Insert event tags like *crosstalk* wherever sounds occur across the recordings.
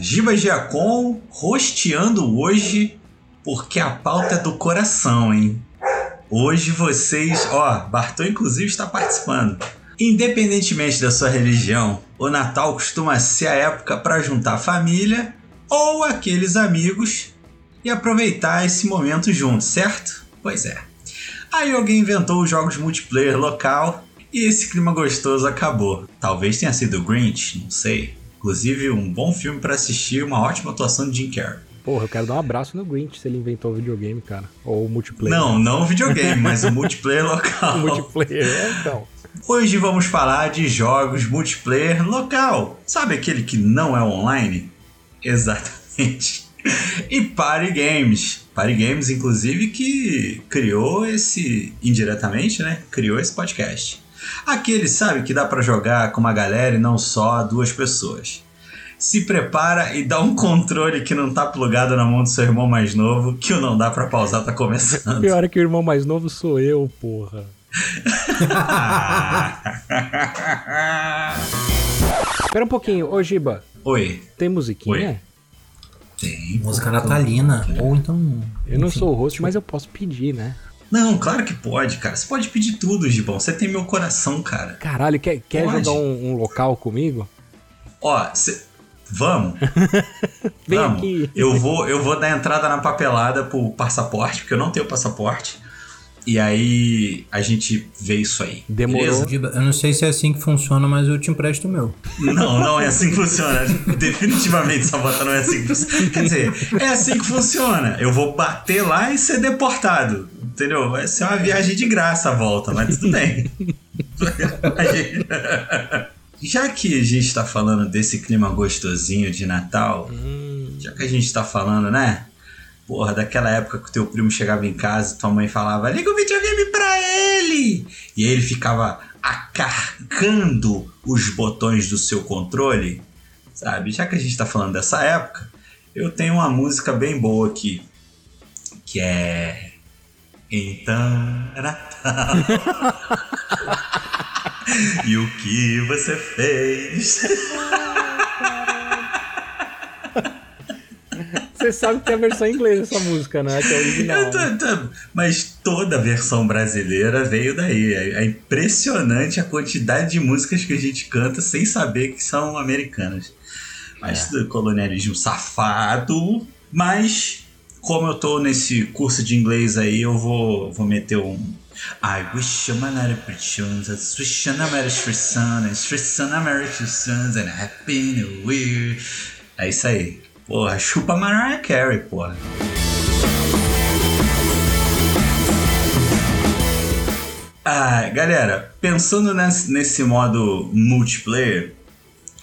Giba Giacom rosteando hoje, porque a pauta é do coração, hein? Hoje vocês, ó, Bartô inclusive está participando. Independentemente da sua religião, o Natal costuma ser a época para juntar a família ou aqueles amigos e aproveitar esse momento juntos, certo? Pois é. Aí alguém inventou os jogos multiplayer local e esse clima gostoso acabou. Talvez tenha sido o Grinch, não sei. Inclusive, um bom filme para assistir, uma ótima atuação de Jim Carrey. Porra, eu quero dar um abraço no Grinch se ele inventou o videogame, cara. Ou o multiplayer. Não, não o videogame, mas o multiplayer *laughs* local. o multiplayer, é, então. Hoje vamos falar de jogos multiplayer local. Sabe aquele que não é online? Exatamente. *laughs* E Party Games. Party Games, inclusive, que criou esse, indiretamente, né? Criou esse podcast. Aquele, sabe, que dá para jogar com uma galera e não só duas pessoas. Se prepara e dá um controle que não tá plugado na mão do seu irmão mais novo, que o não dá para pausar tá começando. Pior é que o irmão mais novo sou eu, porra. *laughs* Espera um pouquinho, ô Giba. Oi. Tem musiquinha? Oi. Tem. Música natalina. Ou então. Eu não sou o host, mas eu posso pedir, né? Não, claro que pode, cara. Você pode pedir tudo, Gibão. Você tem meu coração, cara. Caralho, quer, quer jogar um, um, local comigo? Ó, cê... vamos. *laughs* Vem vamos. aqui. Eu vou, eu vou dar entrada na papelada pro passaporte, porque eu não tenho passaporte. E aí a gente vê isso aí. Demorou. Beleza? Eu não sei se é assim que funciona, mas eu te empresto o meu. Não, não é assim que funciona. *laughs* Definitivamente Sabota não é assim que funciona. Quer dizer, é assim que funciona. Eu vou bater lá e ser deportado. Entendeu? Vai ser uma viagem de graça a volta, mas tudo bem. *laughs* Já que a gente está falando desse clima gostosinho de Natal, hum. já que a gente está falando, né? Porra, daquela época que o teu primo chegava em casa e tua mãe falava: liga o videogame pra ele! E aí ele ficava acarcando os botões do seu controle, sabe? Já que a gente tá falando dessa época, eu tenho uma música bem boa aqui, que é. Então é Natal. e o que você fez? Você sabe que tem a versão inglesa dessa música, né? Que é original. Tô, né? tô, mas toda a versão brasileira veio daí. É, é, impressionante a quantidade de músicas que a gente canta sem saber que são americanas. Mas é. colonialismo safado. Mas, como eu tô nesse curso de inglês aí, eu vou, vou meter um. I wish I'm not a pretend, I wish I'm not a son, I wish a and happy new year. É isso aí. Porra, chupa Mariah Carey, porra. Ah, galera, pensando nesse, nesse modo multiplayer,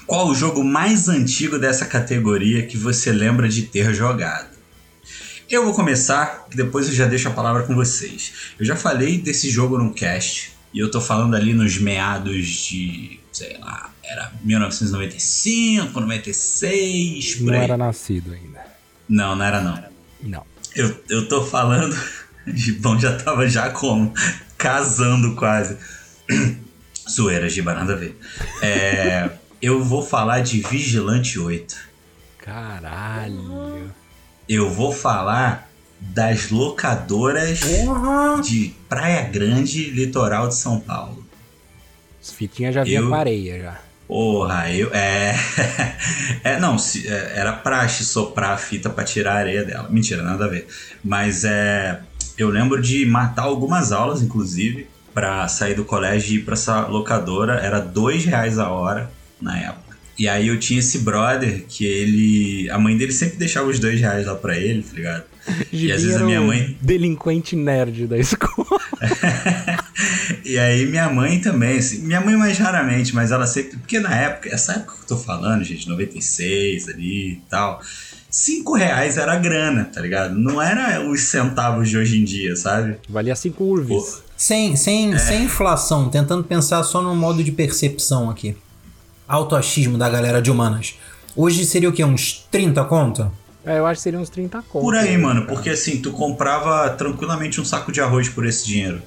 qual o jogo mais antigo dessa categoria que você lembra de ter jogado? Eu vou começar, depois eu já deixo a palavra com vocês. Eu já falei desse jogo no cast, e eu tô falando ali nos meados de, sei lá, era 1995, 96, Não era nascido ainda. Não, não era não. Não. Eu, eu tô falando. *laughs* Gibão já tava já como? Casando quase. *clears throat* Zoeira, Giba, nada a ver. É, *laughs* eu vou falar de Vigilante 8. Caralho. Eu vou falar das locadoras uhum. de Praia Grande, litoral de São Paulo. As fitinhas já vinha eu... com areia já. Porra, eu. É. *laughs* é não, se, é, era praxe soprar a fita para tirar a areia dela. Mentira, nada a ver. Mas é. Eu lembro de matar algumas aulas, inclusive, para sair do colégio e ir pra essa locadora. Era dois reais a hora na época. E aí eu tinha esse brother que ele. A mãe dele sempre deixava os dois reais lá pra ele, tá ligado? e às vezes a minha mãe. Delinquente nerd da escola. *laughs* e aí minha mãe também, assim, minha mãe mais raramente, mas ela sempre. Porque na época, essa época que eu tô falando, gente, 96 ali e tal. 5 reais era grana, tá ligado? Não era os centavos de hoje em dia, sabe? Valia 5 urvis. Sem, sem, é. sem inflação, tentando pensar só no modo de percepção aqui. Autoachismo da galera de humanas. Hoje seria o quê? Uns 30 conto? É, eu acho que seria uns 30 conto. Por aí, mano, porque assim, tu comprava tranquilamente um saco de arroz por esse dinheiro.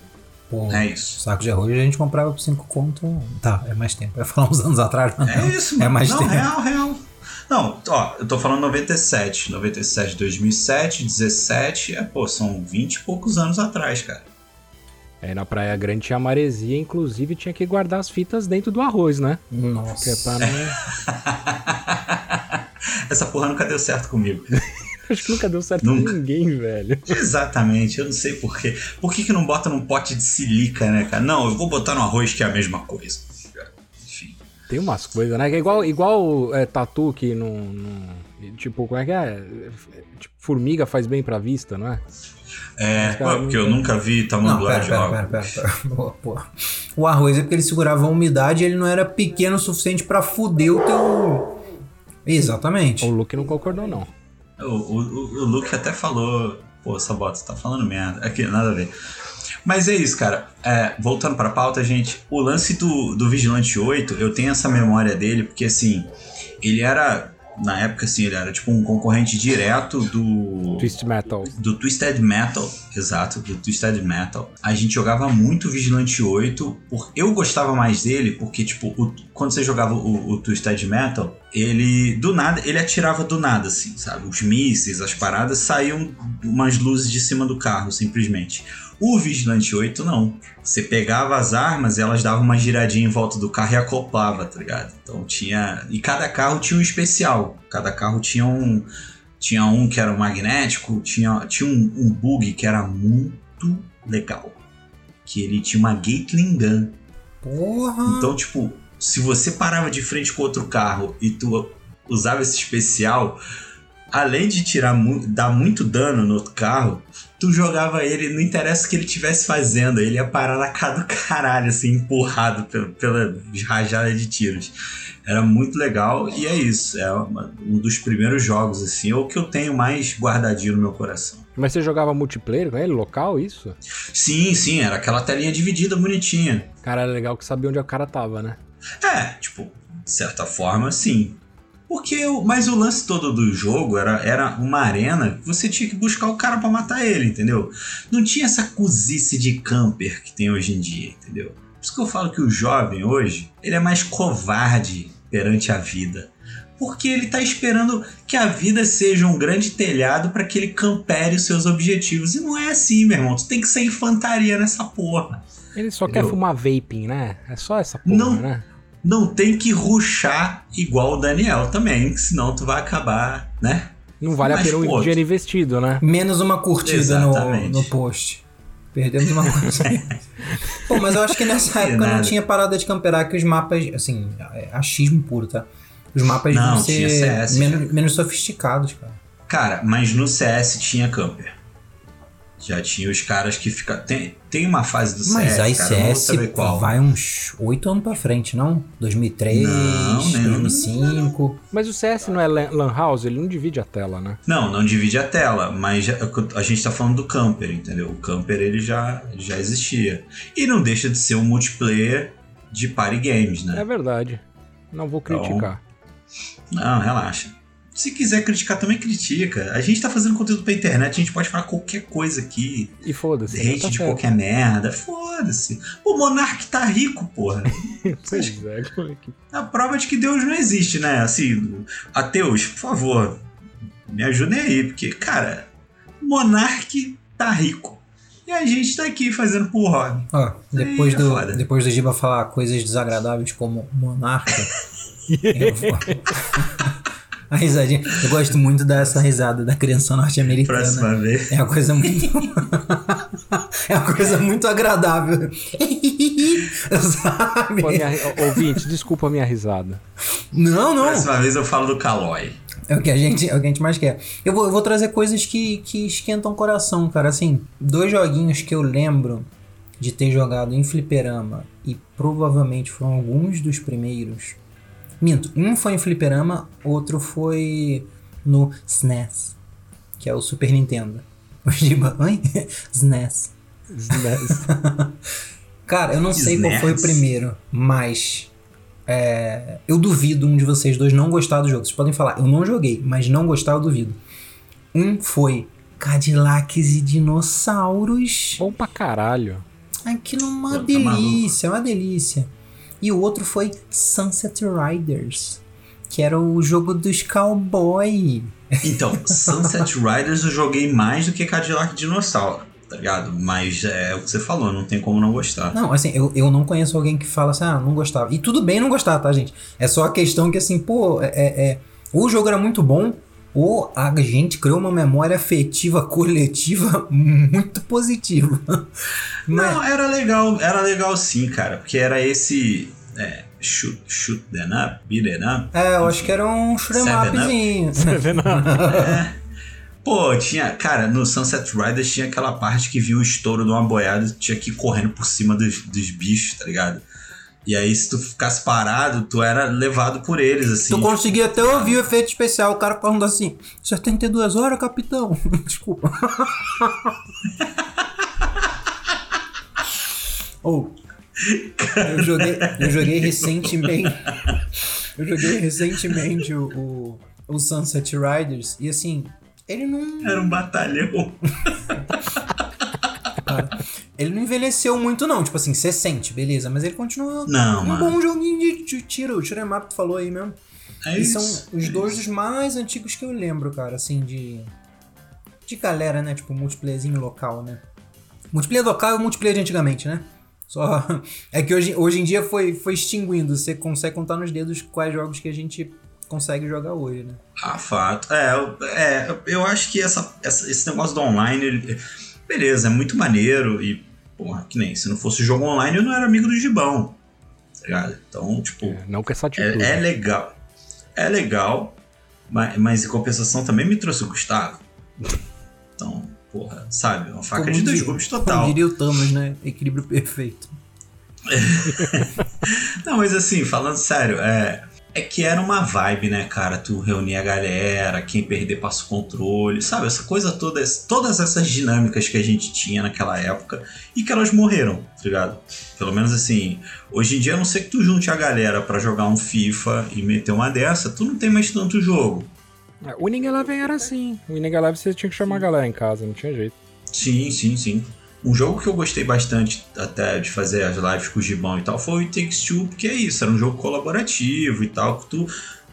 Pô, é isso. Saco de arroz a gente comprava por 5 conto. Tá, é mais tempo. Eu ia falar uns anos atrás, mas É não, isso, mano. É mais não, tempo. real, real. Não, ó, eu tô falando 97. 97, 2007, 17. É, pô, são 20 e poucos anos atrás, cara. É, na Praia Grande tinha maresia, inclusive tinha que guardar as fitas dentro do arroz, né? Que é Nossa. pra não... *laughs* Essa porra nunca deu certo comigo. *laughs* Acho que nunca deu certo Nunca. com ninguém, velho. Exatamente, eu não sei porquê. Por que, que não bota num pote de silica, né, cara? Não, eu vou botar no arroz que é a mesma coisa. Enfim. Tem umas coisas, né? Que é igual, igual é, tatu que não, não- Tipo, como é que é? Tipo, formiga faz bem pra vista, não é? É, pô, porque eu nunca vi Não, tamanduá pera, de pera, pera, pera, pera. *laughs* Boa, pô. O arroz é porque ele segurava a umidade e ele não era pequeno o suficiente pra fuder o teu. Exatamente. O Luke não concordou, não. O, o, o- o Luke até falou, pô, Sabota, você tá falando merda. Aqui, nada a ver. Mas é isso, cara. É, voltando pra pauta, gente, o lance do, do Vigilante 8, eu tenho essa memória dele, porque assim, ele era, na época, assim, ele era tipo um concorrente direto do. Twist Metal. do Twisted Metal, exato, do Twisted Metal. A gente jogava muito Vigilante 8, por, eu gostava mais dele porque, tipo, o- quando você jogava o, o Twisted Metal, ele, do nada, ele atirava do nada, assim, sabe? Os mísseis, as paradas, saíam umas luzes de cima do carro, simplesmente. O Vigilante 8, não. Você pegava as armas, elas davam uma giradinha em volta do carro e acoplava, tá ligado? Então tinha... E cada carro tinha um especial. Cada carro tinha um... Tinha um que era o magnético, tinha, tinha um, um bug que era muito legal. Que ele tinha uma Gatling Gun. Porra. Então, tipo, se você parava de frente com outro carro e tu usava esse especial, além de tirar dar muito dano no outro carro, tu jogava ele, não interessa o que ele estivesse fazendo, ele ia parar na cara do caralho, assim, empurrado pela, pela rajada de tiros. Era muito legal e é isso. É uma- um dos primeiros jogos, assim, é o que eu tenho mais guardadinho no meu coração. Mas você jogava multiplayer com ele, local, isso? Sim, sim, era aquela telinha dividida bonitinha. Cara, era legal que sabia onde o cara tava, né? É, tipo, de certa forma, sim. Porque, o- mas o lance todo do jogo era, era uma arena que você tinha que buscar o cara pra matar ele, entendeu? Não tinha essa cozice de camper que tem hoje em dia, entendeu? Por isso que eu falo que o jovem hoje, ele é mais covarde perante a vida. Porque ele tá esperando que a vida seja um grande telhado pra que ele campere os seus objetivos. E não é assim, meu irmão. Tu tem que ser infantaria nessa porra. Ele só Entendeu? quer fumar vaping, né? É só essa porra, Não. né? Não tem que ruxar igual o Daniel também, senão tu vai acabar, né? Não vale a Mas, pena um pô, dinheiro investido, né? Menos uma curtida no, no post. Perdemos uma coisa. *laughs* Pô, mas eu acho que nessa época não tinha parada de camperar que os mapas, assim, é achismo puro, tá? Os mapas Não, vão tinha ser CS, menos, menos sofisticados, cara. Cara, mas no CS tinha camper. Já tinha os caras que ficam. Tem, tem uma fase do Mas CS. aí cara, eu não vou CS saber qual. vai uns 8 anos pra frente, não? 2003, Não, nem- 2005. Mas o CS não é lan house, ele não divide a tela, né? Não, não divide a tela, mas já- a gente tá falando do camper, entendeu? O camper ele já, já existia. E não deixa de ser um multiplayer de party games, né? É verdade. Não vou Então, criticar. Não, relaxa. Se quiser criticar, também critica. A gente tá fazendo conteúdo pra internet, a gente pode falar qualquer coisa aqui. E foda-se. Hate tá de certo. qualquer merda. Foda-se. O Monark tá rico, porra. *laughs* Pois é, moleque. A prova de que Deus não existe, né? Assim, ateus, por favor, me ajudem aí, porque, cara, o Monark tá rico. E a gente tá aqui fazendo por hobby. Ó, depois, é do, foda. depois do Giba falar coisas desagradáveis como monarca, *laughs* eu vou... *laughs* A risadinha. Eu gosto muito dessa risada da criança norte-americana. Próxima vez. É uma coisa muito. *laughs* é uma coisa muito agradável. *laughs* Sabe? Pô, minha, ouvinte, desculpa a minha risada. Não, não. Próxima vez eu falo do Calói. É o que a gente, é o que a gente mais quer. Eu vou, eu vou trazer coisas que, que esquentam o coração, cara. Assim, dois joguinhos que eu lembro de ter jogado em fliperama e provavelmente foram alguns dos primeiros. Minto, um foi em fliperama, outro foi no SNES, que é o Super Nintendo. *laughs* O Giba, oi? *laughs* SNES. SNES. *laughs* Cara, eu não sei qual foi o SNES. primeiro, mas é, eu duvido um de vocês dois não gostar do jogo. Vocês podem falar, eu não joguei, mas não gostar eu duvido. Um foi Cadillacs e Dinossauros. Bom pra caralho. Aquilo é uma tá delícia, é uma delícia. E o outro foi Sunset Riders. Que era o jogo dos cowboy. Então, *laughs* Sunset Riders eu joguei mais do que Cadillac Dinossauro, tá ligado? Mas é o que você falou, não tem como não gostar. Não, assim, eu, eu não conheço alguém que fala assim, ah, não gostava. E tudo bem não gostar, tá, gente? É só a questão que, assim, pô, é, é, o jogo era muito bom, ou a gente criou uma memória afetiva coletiva *laughs* muito positiva. Mas... Não, era legal, era legal sim, cara, porque era esse. É, shoot, shoot them up, beat them up. É, eu acho que era um shoot them upzinho. *laughs* é. Pô, tinha. Cara, no Sunset Riders tinha aquela parte que viu o estouro de uma boiada e tinha que ir correndo por cima dos, dos bichos, tá ligado? E aí, se tu ficasse parado, tu era levado por eles, assim. Tu conseguia até ouvir o efeito especial, o cara falando assim: 72 horas, capitão. *laughs* Desculpa. *laughs* Ou. oh, eu joguei, eu joguei recentemente. Eu joguei recentemente o, o, o Sunset Riders e assim, ele não. Era um batalhão. *laughs* ele não envelheceu muito, não. Tipo assim, você sente, beleza. Mas ele continua não, um mano. bom joguinho de, de tiro. O Tiro Map tu falou aí mesmo. É e isso, são os é dois dos mais antigos que eu lembro, cara, assim, de. De galera, né? Tipo, multiplayerzinho local, né? Multiplayer local é o multiplayer de antigamente, né? Só. *laughs* É que hoje, hoje em dia foi, foi extinguindo. Você consegue contar nos dedos quais jogos que a gente consegue jogar hoje, né? Ah, fato. É, eu- é eu acho que essa, essa- esse negócio do online, ele- beleza, é muito maneiro e, porra, que nem, se não fosse jogo online, eu não era amigo do Gibão, tá ligado? Então, tipo, É, não com essa atitude. é, é legal. É legal, mas, mas em compensação também me trouxe o Gustavo. Então, porra, sabe? Uma faca Como de dois gumes Como total. diria o Thanos, né? Equilíbrio perfeito. *laughs* Não, mas assim, falando sério, é, é que era uma vibe, né, cara? Tu reunir a galera, quem perder passa o controle, sabe? Essa coisa toda, todas essas dinâmicas que a gente tinha naquela época e que elas morreram, tá ligado? Pelo menos assim, hoje em dia, a não ser que tu junte a galera pra jogar um FIFA e meter uma dessa, tu não tem mais tanto jogo. É, O Winning Eleven era assim. O Winning Eleven você tinha que chamar a galera em casa, não tinha jeito. Sim, sim, sim. Um jogo que eu gostei bastante até de fazer as lives com o Gibão e tal foi o Takes Two, porque é isso, era um jogo colaborativo e tal, que tu,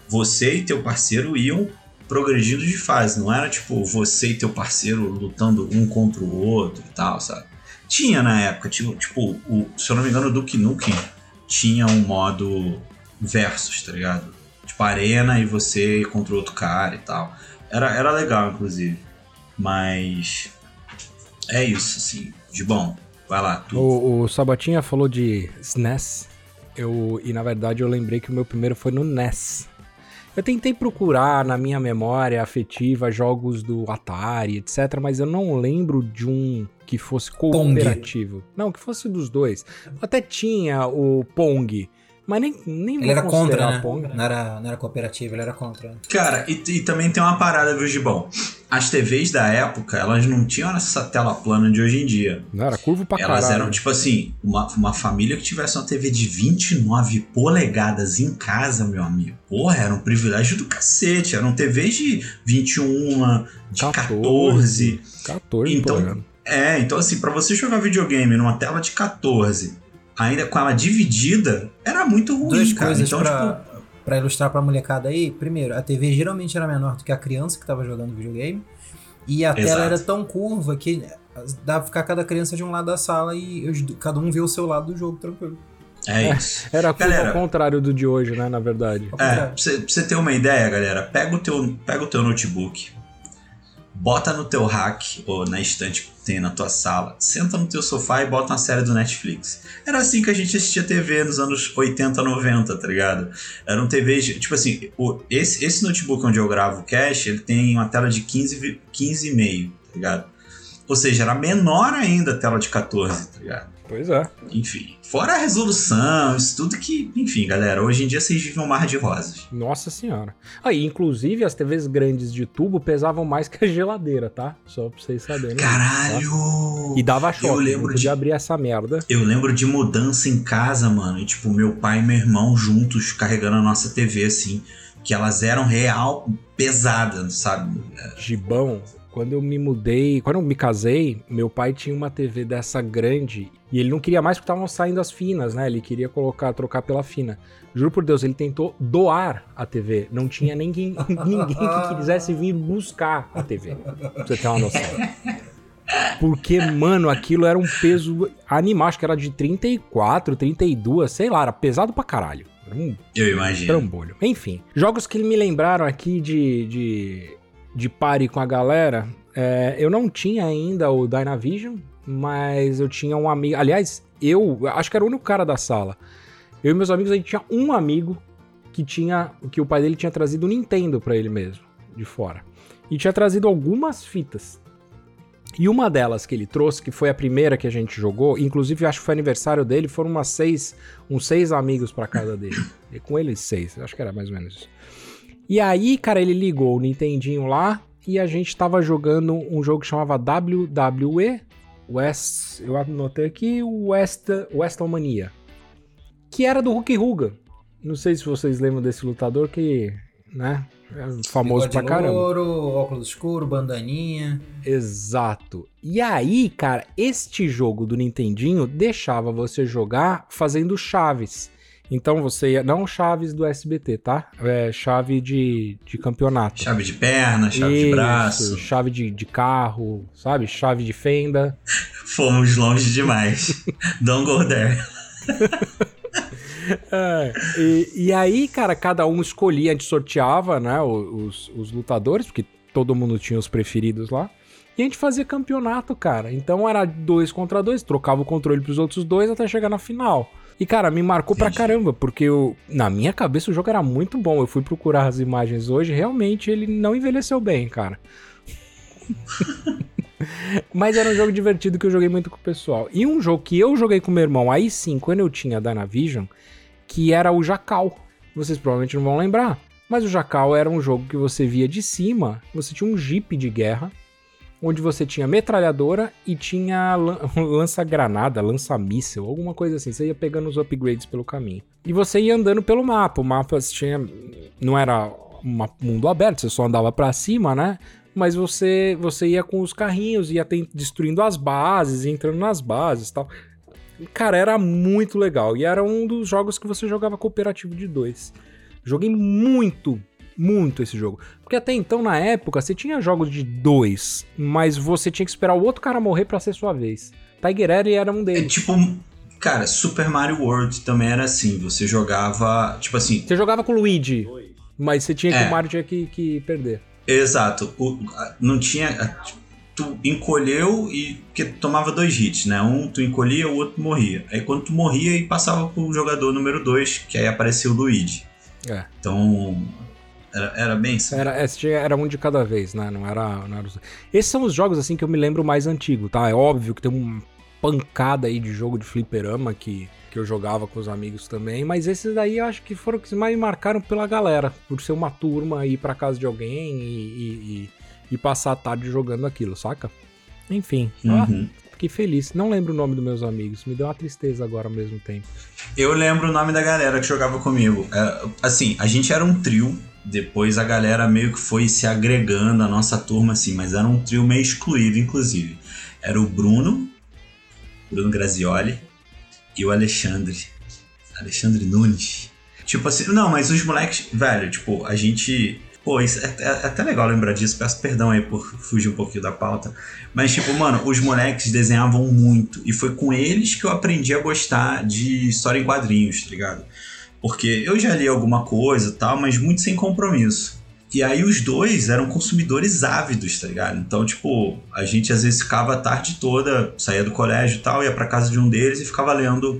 você e teu parceiro iam progredindo de fase, não era tipo você e teu parceiro lutando um contra o outro e tal, sabe? Tinha na época, tinha, tipo, o, se eu não me engano, o Duke Nukem tinha um modo versus, tá ligado? Tipo, arena e você contra outro cara e tal. Era, era legal, inclusive. Mas é isso, assim. De bom, vai lá, tu. O, o Sabatinha falou de SNES. Eu, e na verdade eu lembrei que o meu primeiro foi no NES. Eu tentei procurar na minha memória afetiva jogos do Atari, etc, mas eu não lembro de um que fosse cooperativo. Não, que fosse dos dois. Até tinha o Pong, mas nem, nem Ele era contra, né? Pong. Não era, não era cooperativo, ele era contra. Cara, e, e também tem uma parada, viu, Gibão? As TVs da época, elas não tinham essa tela plana de hoje em dia. Não, era curvo pra Elas caralho. eram, tipo assim, uma, uma família que tivesse uma TV de 29 polegadas em casa, meu amigo. Porra, era um privilégio do cacete. Eram TVs de 21, de 14. 14, Então, polegadas. É, então assim, pra você jogar videogame numa tela de 14, ainda com ela dividida, era muito ruim, Duas cara. coisas então, pra, tipo, pra ilustrar pra molecada aí. Primeiro, a TV geralmente era menor do que a criança que tava jogando videogame. E a Exato. tela era tão curva que dá pra ficar cada criança de um lado da sala e cada um vê o seu lado do jogo tranquilo. é, É. isso. Era Galera. ao contrário do de hoje, né, na verdade. É, contrário. pra você, pra você ter uma ideia, galera, pega o teu, pega o teu notebook, bota no teu rack ou na estante que tem na tua sala, senta no teu sofá e bota uma série do Netflix. Era assim que a gente assistia TV nos anos 80, 90, tá ligado? Eram TVs, de- tipo assim, o, esse, esse notebook onde eu gravo o cache, ele tem uma tela de 15, vi- 15,5, tá ligado? Ou seja, era menor ainda a tela de 14, tá ligado? Pois é. Enfim, fora a resolução, isso tudo que, enfim, galera, hoje em dia vocês vivem um mar de rosas. Nossa senhora. Aí, inclusive, as TVs grandes de tubo pesavam mais que a geladeira, tá? Só pra vocês saberem. Caralho! E dava choque. Eu lembro de- abrir essa merda. Eu lembro de mudança em casa, mano. E, tipo, meu pai e meu irmão juntos carregando a nossa TV, assim. Que elas eram real pesadas, sabe? Gibão, quando eu me mudei, quando eu me casei, meu pai tinha uma TV dessa grande e ele não queria mais porque estavam saindo as finas, né? Ele queria colocar, trocar pela fina. Juro por Deus, ele tentou doar a TV. Não tinha ninguém, *laughs* ninguém que quisesse vir buscar a TV. Pra você ter uma noção. Porque, mano, aquilo era um peso animal. Acho que era de 34, 32, sei lá, era pesado pra caralho. Um Eu imagino. trambolho. Enfim, jogos que me lembraram aqui de, de, de pare com a galera. é, eu não tinha ainda o Dynavision, mas eu tinha um amigo. Aliás, eu acho que era o único cara da sala. Eu e meus amigos, a gente tinha um amigo que tinha. que o pai dele tinha trazido o Nintendo pra ele mesmo, de fora. E tinha trazido algumas fitas. E uma delas que ele trouxe, que foi a primeira que a gente jogou, inclusive acho que foi aniversário dele, foram umas seis, uns seis amigos pra casa dele. *laughs* E com eles seis, acho que era mais ou menos isso. E aí, cara, ele ligou o Nintendinho lá e a gente tava jogando um jogo que chamava WWE West, eu anotei aqui, West, Westalmania, que era do Hulk Hogan. Não sei se vocês lembram desse lutador que, né, é famoso pra caramba. louro, óculos escuro, bandaninha. Exato. E aí, cara, este jogo do Nintendinho deixava você jogar fazendo chaves. Então você ia. Não chaves do SBT, tá? É chave de, de campeonato. Chave de perna, chave de Isso, braço. Chave de, de carro, sabe? Chave de fenda. *laughs* Fomos longe demais. Don't go there. É, e, e aí, cara, cada um escolhia, a gente sorteava, né, os, os lutadores, porque todo mundo tinha os preferidos lá. E a gente fazia campeonato, cara. Então era dois contra dois, trocava o controle pros outros dois até chegar na final. E, cara, me marcou pra Entendi. caramba, porque eu, na minha cabeça o jogo era muito bom. Eu fui procurar as imagens hoje, realmente ele não envelheceu bem, cara. *laughs* Mas era um jogo divertido que eu joguei muito com o pessoal. E um jogo que eu joguei com meu irmão, aí sim, quando eu tinha Dynavision, que era o Jacal. Vocês provavelmente não vão lembrar. Mas o Jacal era um jogo que você via de cima, você tinha um jeep de guerra, onde você tinha metralhadora e tinha lan- *laughs* lança-granada, lança-míssel, alguma coisa assim. Você ia pegando os upgrades pelo caminho. E você ia andando pelo mapa. O mapa tinha. Não era um mundo aberto, você só andava pra cima, né? Mas você, você ia com os carrinhos, ia ten- destruindo as bases, entrando nas bases tal. Cara, era muito legal. E era um dos jogos que você jogava cooperativo de dois. Joguei muito, muito esse jogo. Porque até então, na época, você tinha jogos de dois, mas você tinha que esperar o outro cara morrer pra ser sua vez. Tiger Eri era um É deles. tipo. Cara, Super Mario World também era assim. Você jogava. Tipo assim. Você jogava com o Luigi, mas você tinha que É. o Mario tinha que, que perder. Exato. O- não tinha. Tu encolheu e. Porque tu tomava dois hits, né? Um tu encolhia, o outro morria. Aí quando tu morria, e passava pro jogador número dois, que aí aparecia o Luigi. É. Então. Era, era bem assim. Era, é, era um de cada vez, né? Não era, não era os- Esses são os jogos assim que eu me lembro mais antigo, tá? É óbvio que tem uma pancada aí de jogo de fliperama que, que eu jogava com os amigos também, mas esses daí eu acho que foram os que mais me marcaram pela galera, por ser uma turma, ir pra casa de alguém e, e, e- passar a tarde jogando aquilo, saca? Enfim, ó, Uhum. fiquei feliz. Não lembro o nome dos meus amigos, me deu uma tristeza agora ao mesmo tempo. Eu lembro o nome da galera que jogava comigo. É, assim, a gente era um trio. Depois a galera meio que foi se agregando à nossa turma, assim, mas era um trio meio excluído, inclusive. Era o Bruno, Bruno Grazioli, e o Alexandre. Alexandre Nunes. Tipo assim, não, mas os moleques, velho, tipo, a gente. Pô, isso é, é até legal lembrar disso, peço perdão aí por fugir um pouquinho da pauta. Mas, tipo, mano, os moleques desenhavam muito. E foi com eles que eu aprendi a gostar de história em quadrinhos, tá ligado? Porque eu já li alguma coisa e tal, mas muito sem compromisso. E aí os dois eram consumidores ávidos, tá ligado? Então, tipo, a gente às vezes ficava a tarde toda, saía do colégio e tal, ia pra casa de um deles e ficava lendo,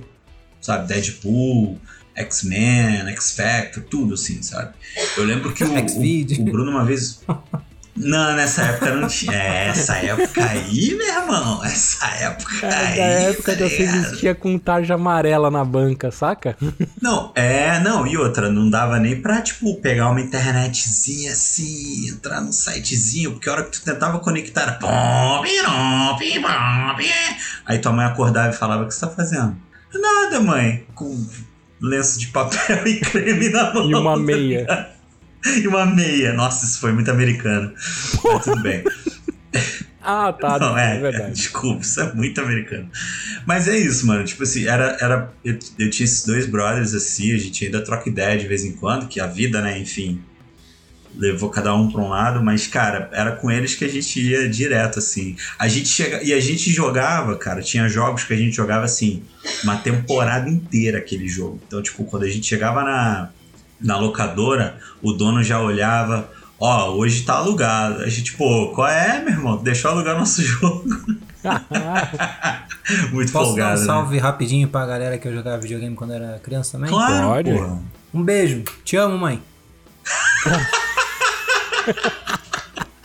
sabe, Deadpool, X-Men, X-Factor, tudo assim, sabe? Eu lembro que o, *laughs* o, o Bruno uma vez. *laughs* Não, nessa época não tinha. É, essa época aí, meu irmão. Essa época aí. da época tá da você existia com tarja amarela na banca, saca? *laughs* Não, é, não, e outra, não dava nem pra, tipo, pegar uma internetzinha assim, entrar num sitezinho, porque a hora que tu tentava conectar era. pim. Aí tua mãe acordava e falava: O que você tá fazendo? Nada, mãe. Com lenço de papel *laughs* e creme na mão. E uma tá meia. *laughs* E uma meia. Nossa, isso foi muito americano. Mas tudo bem. *laughs* Ah, tá. Não, é, é verdade. Desculpa, isso é muito americano. Mas é isso, mano. Tipo assim, era. era eu, eu tinha esses dois brothers assim, a gente ainda troca ideia de vez em quando, que a vida, né, enfim, levou cada um pra um lado, mas, cara, era com eles que a gente ia direto, assim. A gente chega. E a gente jogava, cara, tinha jogos que a gente jogava assim, uma temporada inteira aquele jogo. Então, tipo, quando a gente chegava na, na locadora, o dono já olhava. Ó, hoje tá alugado. A gente, pô, qual é, meu irmão? Deixou alugar nosso *laughs* jogo. *laughs* Muito Posso folgado. dar um né? salve rapidinho pra galera que eu jogava videogame quando era criança também? Claro, Pode. porra. Um beijo. Te amo, mãe.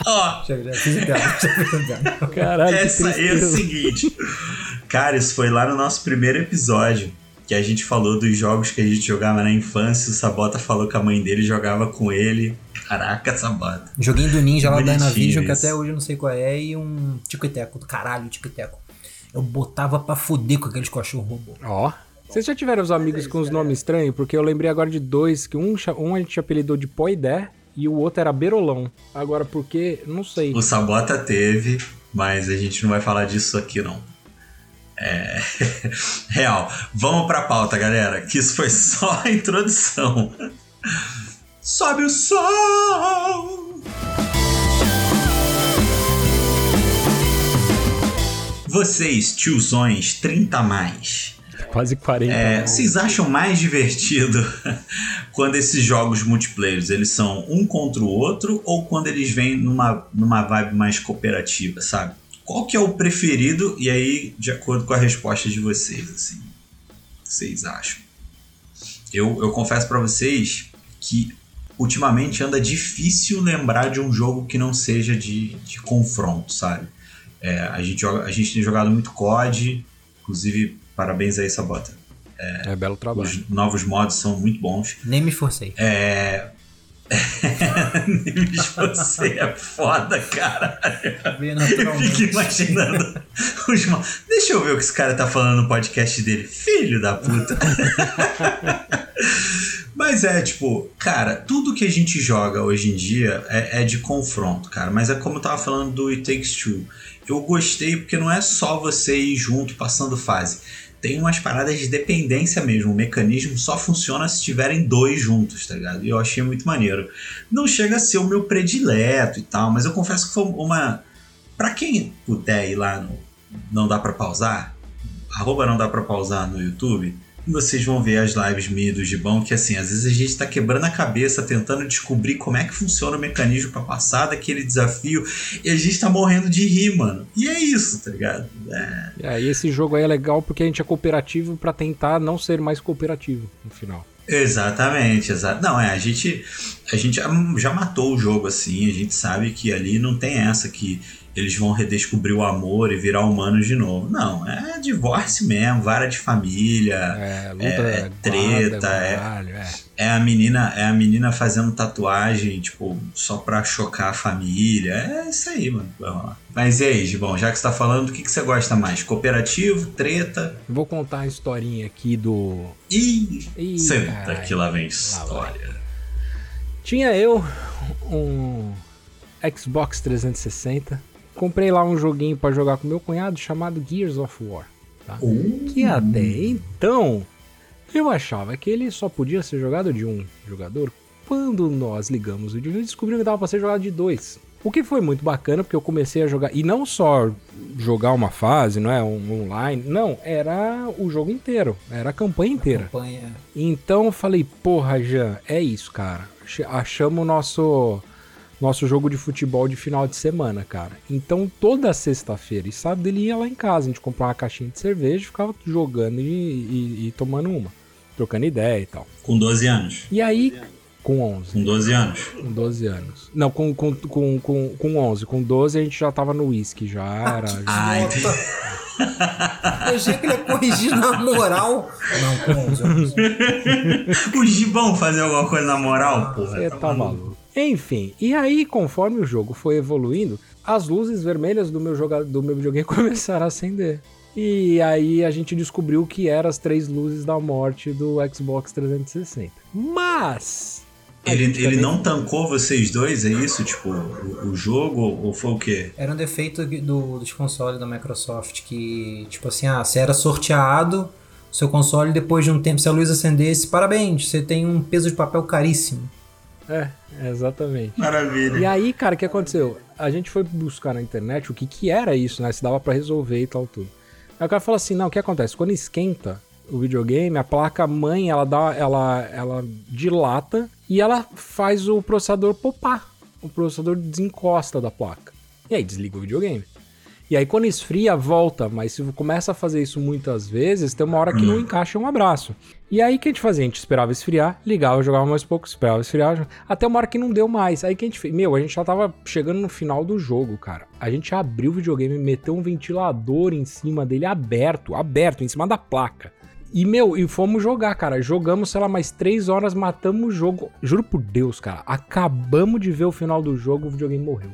Ó, piada. Caralho, que essa é o seguinte. Cara, isso foi lá no nosso primeiro episódio. Que a gente falou dos jogos que a gente jogava na infância. O Sabota falou que a mãe dele jogava com ele. Caraca, Sabota. Joguinho do Ninja lá da Dynavision, que até hoje eu não sei qual é, e um Tico e Teco, do caralho, Tico e Teco. Eu botava pra fuder com aqueles cachorros robô. Ó. Vocês já tiveram os amigos com os nomes estranhos? Porque eu lembrei agora de dois, que um, um a gente apelidou de Poidé e o outro era Berolão. Agora, por quê? Não sei. O Sabota teve, mas a gente não vai falar disso aqui, não. É. *laughs* Real. Vamos pra pauta, galera. Que isso foi só a introdução. Sobe o som! Vocês, tiozões, 30 a mais. Quase 40. É, vocês acham mais divertido *laughs* quando esses jogos multiplayers eles são um contra o outro ou quando eles vêm numa, numa vibe mais cooperativa, sabe? Qual que é o preferido e aí de acordo com a resposta de vocês, assim, vocês acham? Eu, eu confesso pra vocês que ultimamente anda difícil lembrar de um jogo que não seja de, de confronto, sabe? É, a, gente joga, a gente tem jogado muito COD, inclusive parabéns aí, Sabota. É belo trabalho. Os novos modos são muito bons. Nem me forcei. É. Você é foda, cara. Veio Eu fico imaginando os mo- Deixa eu ver o que esse cara tá falando no podcast dele. Filho da puta. Mas é, tipo, cara, tudo que a gente joga hoje em dia é, é de confronto, cara. Mas é como eu tava falando do It Takes Two. Eu gostei porque não é só você ir junto passando fase. Tem umas paradas de dependência mesmo. O mecanismo só funciona se tiverem dois juntos, tá ligado? E eu achei muito maneiro. Não chega a ser o meu predileto e tal, mas eu confesso que foi uma. Pra quem puder ir lá no Não Dá Pra Pausar, arroba Não Dá Pra Pausar no YouTube, vocês vão ver as lives minhas do Gibão, que assim, às vezes a gente tá quebrando a cabeça tentando descobrir como é que funciona o mecanismo pra passar daquele desafio e a gente tá morrendo de rir, mano. E é isso, tá ligado? É, e esse jogo aí é legal porque a gente é cooperativo pra tentar não ser mais cooperativo no final. Exatamente, exato. Não, é, a gente, a gente já matou o jogo assim, a gente sabe que ali não tem essa que eles vão redescobrir o amor e virar humanos de novo. Não, é divórcio mesmo, vara de família, É, luta, É, guarda, treta, é. caralho, é. é a menina, é a menina fazendo tatuagem, tipo, só pra chocar a família. É isso aí, mano. Vamos lá. Mas e aí, Gibão, já que você tá falando, o que, que você gosta mais? Cooperativo, treta? Vou contar a historinha aqui do. Ih, Ih, senta caralho. que lá vem história. Tinha eu um Xbox 360. Comprei lá um joguinho pra jogar com meu cunhado chamado Gears of War. Tá? Que até então eu achava que ele só podia ser jogado de um jogador. Quando nós ligamos o vídeo, descobrimos que dava pra ser jogado de dois. O que foi muito bacana, porque eu comecei a jogar. E não só jogar uma fase, não é? Um online. Não, era o jogo inteiro. Era a campanha inteira. Campanha. Então eu falei, porra, Jean, é isso, cara. Ach- Achamos o nosso, nosso jogo de futebol de final de semana, cara. Então toda sexta-feira e sábado ele ia lá em casa, a gente comprava uma caixinha de cerveja, ficava jogando e, e- e tomando uma, trocando ideia e tal. Com 12 anos. E aí, com 11, Com 12 anos. com 12 anos. Não, com, com, com, com, com 11. Com 12 a gente já tava no uísque, já era. já- Ah, entendi. Eu achei que ele ia corrigir na moral. Não, com 11 anos. *laughs* o Gibão fazer alguma coisa na moral, porra. Você tá maluco. Enfim, e aí, conforme o jogo foi evoluindo, as luzes vermelhas do meu, joga do meu videogame *laughs* começaram a acender. E aí a gente descobriu o que eram as três luzes da morte do Xbox 360. Mas Ele, ele não tancou vocês dois, é isso? Tipo, o, o jogo ou foi o quê? Era um defeito do, dos consoles da Microsoft que, tipo assim, ah, você era sorteado seu console depois de um tempo, se a luz acendesse, parabéns, você tem um peso de papel caríssimo. É, exatamente. Maravilha. E aí, cara, o que aconteceu? A gente foi buscar na internet o que que era isso, né? Se dava para resolver e tal, tudo. Aí o cara falou assim, não, o que acontece? Quando esquenta o videogame, a placa mãe, ela dá, ela, ela dilata e ela faz o processador popar. O processador desencosta da placa. E aí desliga o videogame. E aí quando esfria, volta, mas se começa a fazer isso muitas vezes, tem uma hora que não encaixa um abraço. E aí o que a gente fazia? A gente esperava esfriar, ligava, jogava mais pouco, esperava esfriar, até uma hora que não deu mais. Aí que a gente fez? Meu, a gente já tava chegando no final do jogo, cara. A gente abriu o videogame, meteu um ventilador em cima dele aberto, aberto, em cima da placa. E, meu, e fomos jogar, cara. Jogamos, sei lá, mais três horas, matamos o jogo. Juro por Deus, cara. Acabamos de ver o final do jogo, o videogame morreu.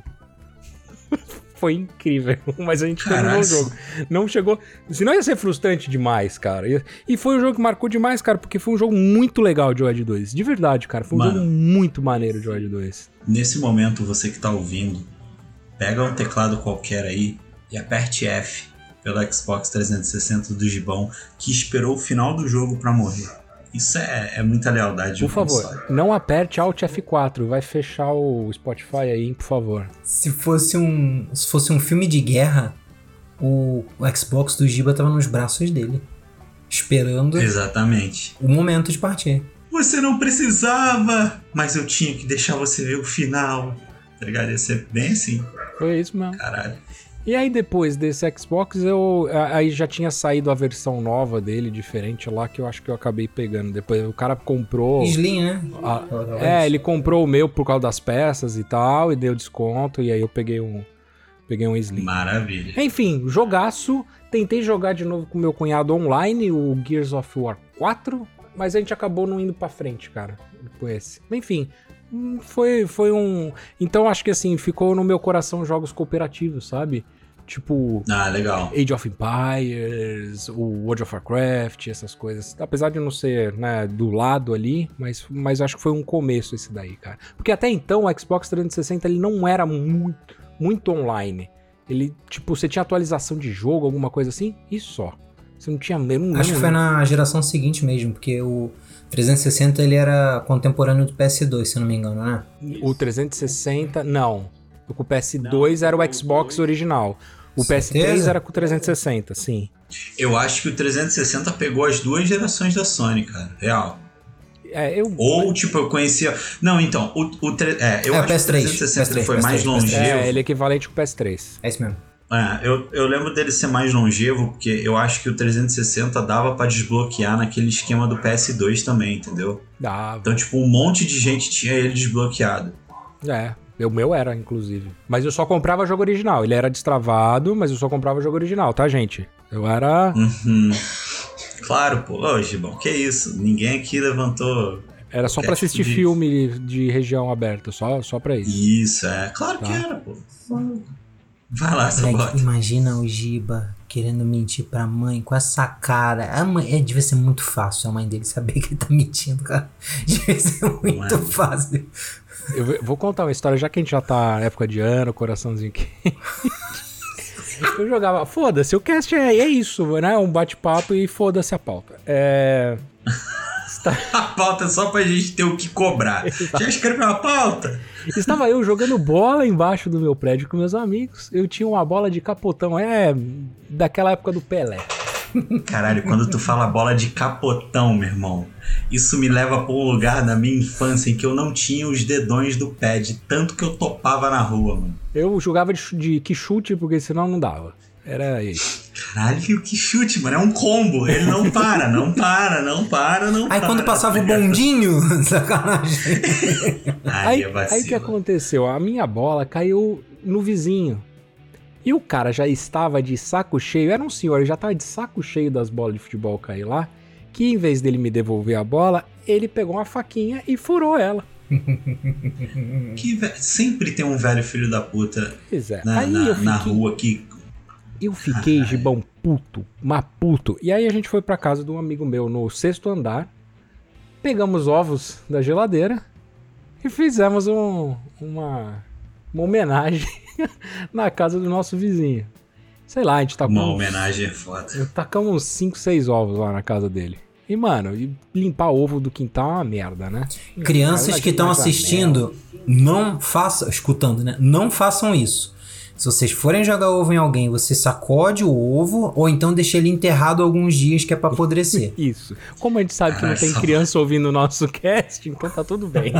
*laughs* Foi incrível, *laughs* mas a gente terminou o jogo. Não chegou. Senão ia ser frustrante demais, cara. E foi um jogo que marcou demais, cara, porque foi um jogo muito legal de de 2. De verdade, cara. Foi um Mano, jogo muito maneiro de de 2. Nesse momento, você que tá ouvindo, pega um teclado qualquer aí e aperte F pelo Xbox 360 do Gibão, que esperou o final do jogo para morrer. Isso é, é muita lealdade. Por favor, console. não aperte Alt F4, vai fechar o Spotify aí, por favor. Se fosse um, se fosse um filme de guerra, o, o Xbox do Giba tava nos braços dele, esperando Exatamente. o momento de partir. Você não precisava, mas eu tinha que deixar você ver o final. Tá ligado? Ia ser bem assim. Foi isso mesmo. Caralho. E aí depois desse Xbox, eu aí já tinha saído a versão nova dele, diferente lá, que eu acho que eu acabei pegando. Depois o cara comprou. Slim, né? A, é, ele comprou o meu por causa das peças e tal, e deu desconto, e aí eu peguei um. Peguei um Slim. Maravilha. Enfim, jogaço. Tentei jogar de novo com meu cunhado online, o Gears of War 4, mas a gente acabou não indo pra frente, cara. Com esse. Enfim, foi, foi um. Então acho que assim, ficou no meu coração jogos cooperativos, sabe? Tipo. Ah, legal. Age of Empires, o World of Warcraft, essas coisas. Apesar de não ser, né, do lado ali, mas, mas acho que foi um começo esse daí, cara. Porque até então o Xbox 360 ele não era muito, muito online. Ele, tipo, você tinha atualização de jogo, alguma coisa assim, e só. Você não tinha mesmo. Acho que foi na geração seguinte mesmo, porque o 360 ele era contemporâneo do PS2, se não me engano, né? O 360, não. O PS2 não, era o Xbox original. O Certeza? PS3 era com o 360, sim. Eu acho que o 360 pegou as duas gerações da Sony, cara. Real. É, eu... Ou, tipo, eu conhecia. Não, então, o, o tre... é, eu é, acho PS3, que o 360 PS3, foi PS3, mais longevo. É, ele é equivalente com o PS3. É isso mesmo. É, eu, eu lembro dele ser mais longevo, porque eu acho que o 360 dava para desbloquear naquele esquema do PS2 também, entendeu? Dava. Então, tipo, um monte de gente tinha ele desbloqueado. É, o meu era, inclusive. Mas eu só comprava jogo original. Ele era destravado, mas eu só comprava jogo original, tá, gente? Eu era. Uhum. Claro, pô. Ô, Gibão, que isso? Ninguém aqui levantou. Era só para assistir tipo de... filme de região aberta, só, só pra isso. Isso, é. Claro tá? que era, pô. Vai lá, Sabote. Imagina o Giba querendo mentir pra mãe com essa cara. A mãe, é, devia ser muito fácil a mãe dele saber que ele tá mentindo, cara. *laughs* Devia ser muito é. fácil. Eu vou contar uma história, já que a gente já tá na época de ano, coraçãozinho quente. Eu jogava, foda-se, o cast é, é isso, né? Um bate-papo e foda-se a pauta. É. *laughs* a pauta é só pra gente ter o que cobrar. Exato. Já escreveu a pauta? Estava eu jogando bola embaixo do meu prédio com meus amigos. Eu tinha uma bola de capotão, é daquela época do Pelé. Caralho, quando tu fala bola de capotão, meu irmão, isso me leva pra um lugar da minha infância em que eu não tinha os dedões do pé, de tanto que eu topava na rua, mano. Eu jogava de, de que chute, porque senão não dava. Era isso. Caralho, que chute, mano. É um combo. Ele não para, não para, não para, não Aí para. quando passava o bondinho, *laughs* sacanagem. aí, aí, aí que aconteceu? A minha bola caiu no vizinho. E o cara já estava de saco cheio, era um senhor, ele já estava de saco cheio das bolas de futebol cair lá, que em vez dele me devolver a bola, ele pegou uma faquinha e furou ela. *laughs* que sempre tem um velho filho da puta pois é. na, na, fiquei, na rua que eu fiquei, gibão, puto, mas puto. E aí a gente foi pra casa de um amigo meu no sexto andar, pegamos ovos da geladeira e fizemos um, uma, uma homenagem *laughs* na casa do nosso vizinho. Sei lá, a gente tacou. Uma homenagem é foda. Tacamos uns 5, 6 ovos lá na casa dele. E, mano, limpar ovo do quintal é uma merda, né? Crianças que estão assistindo, não façam. Escutando, né? Não façam isso. Se vocês forem jogar ovo em alguém, você sacode o ovo ou então deixa ele enterrado alguns dias que é pra apodrecer. *laughs* Isso. Como a gente sabe que não tem criança ouvindo o nosso *laughs* cast, então tá tudo bem.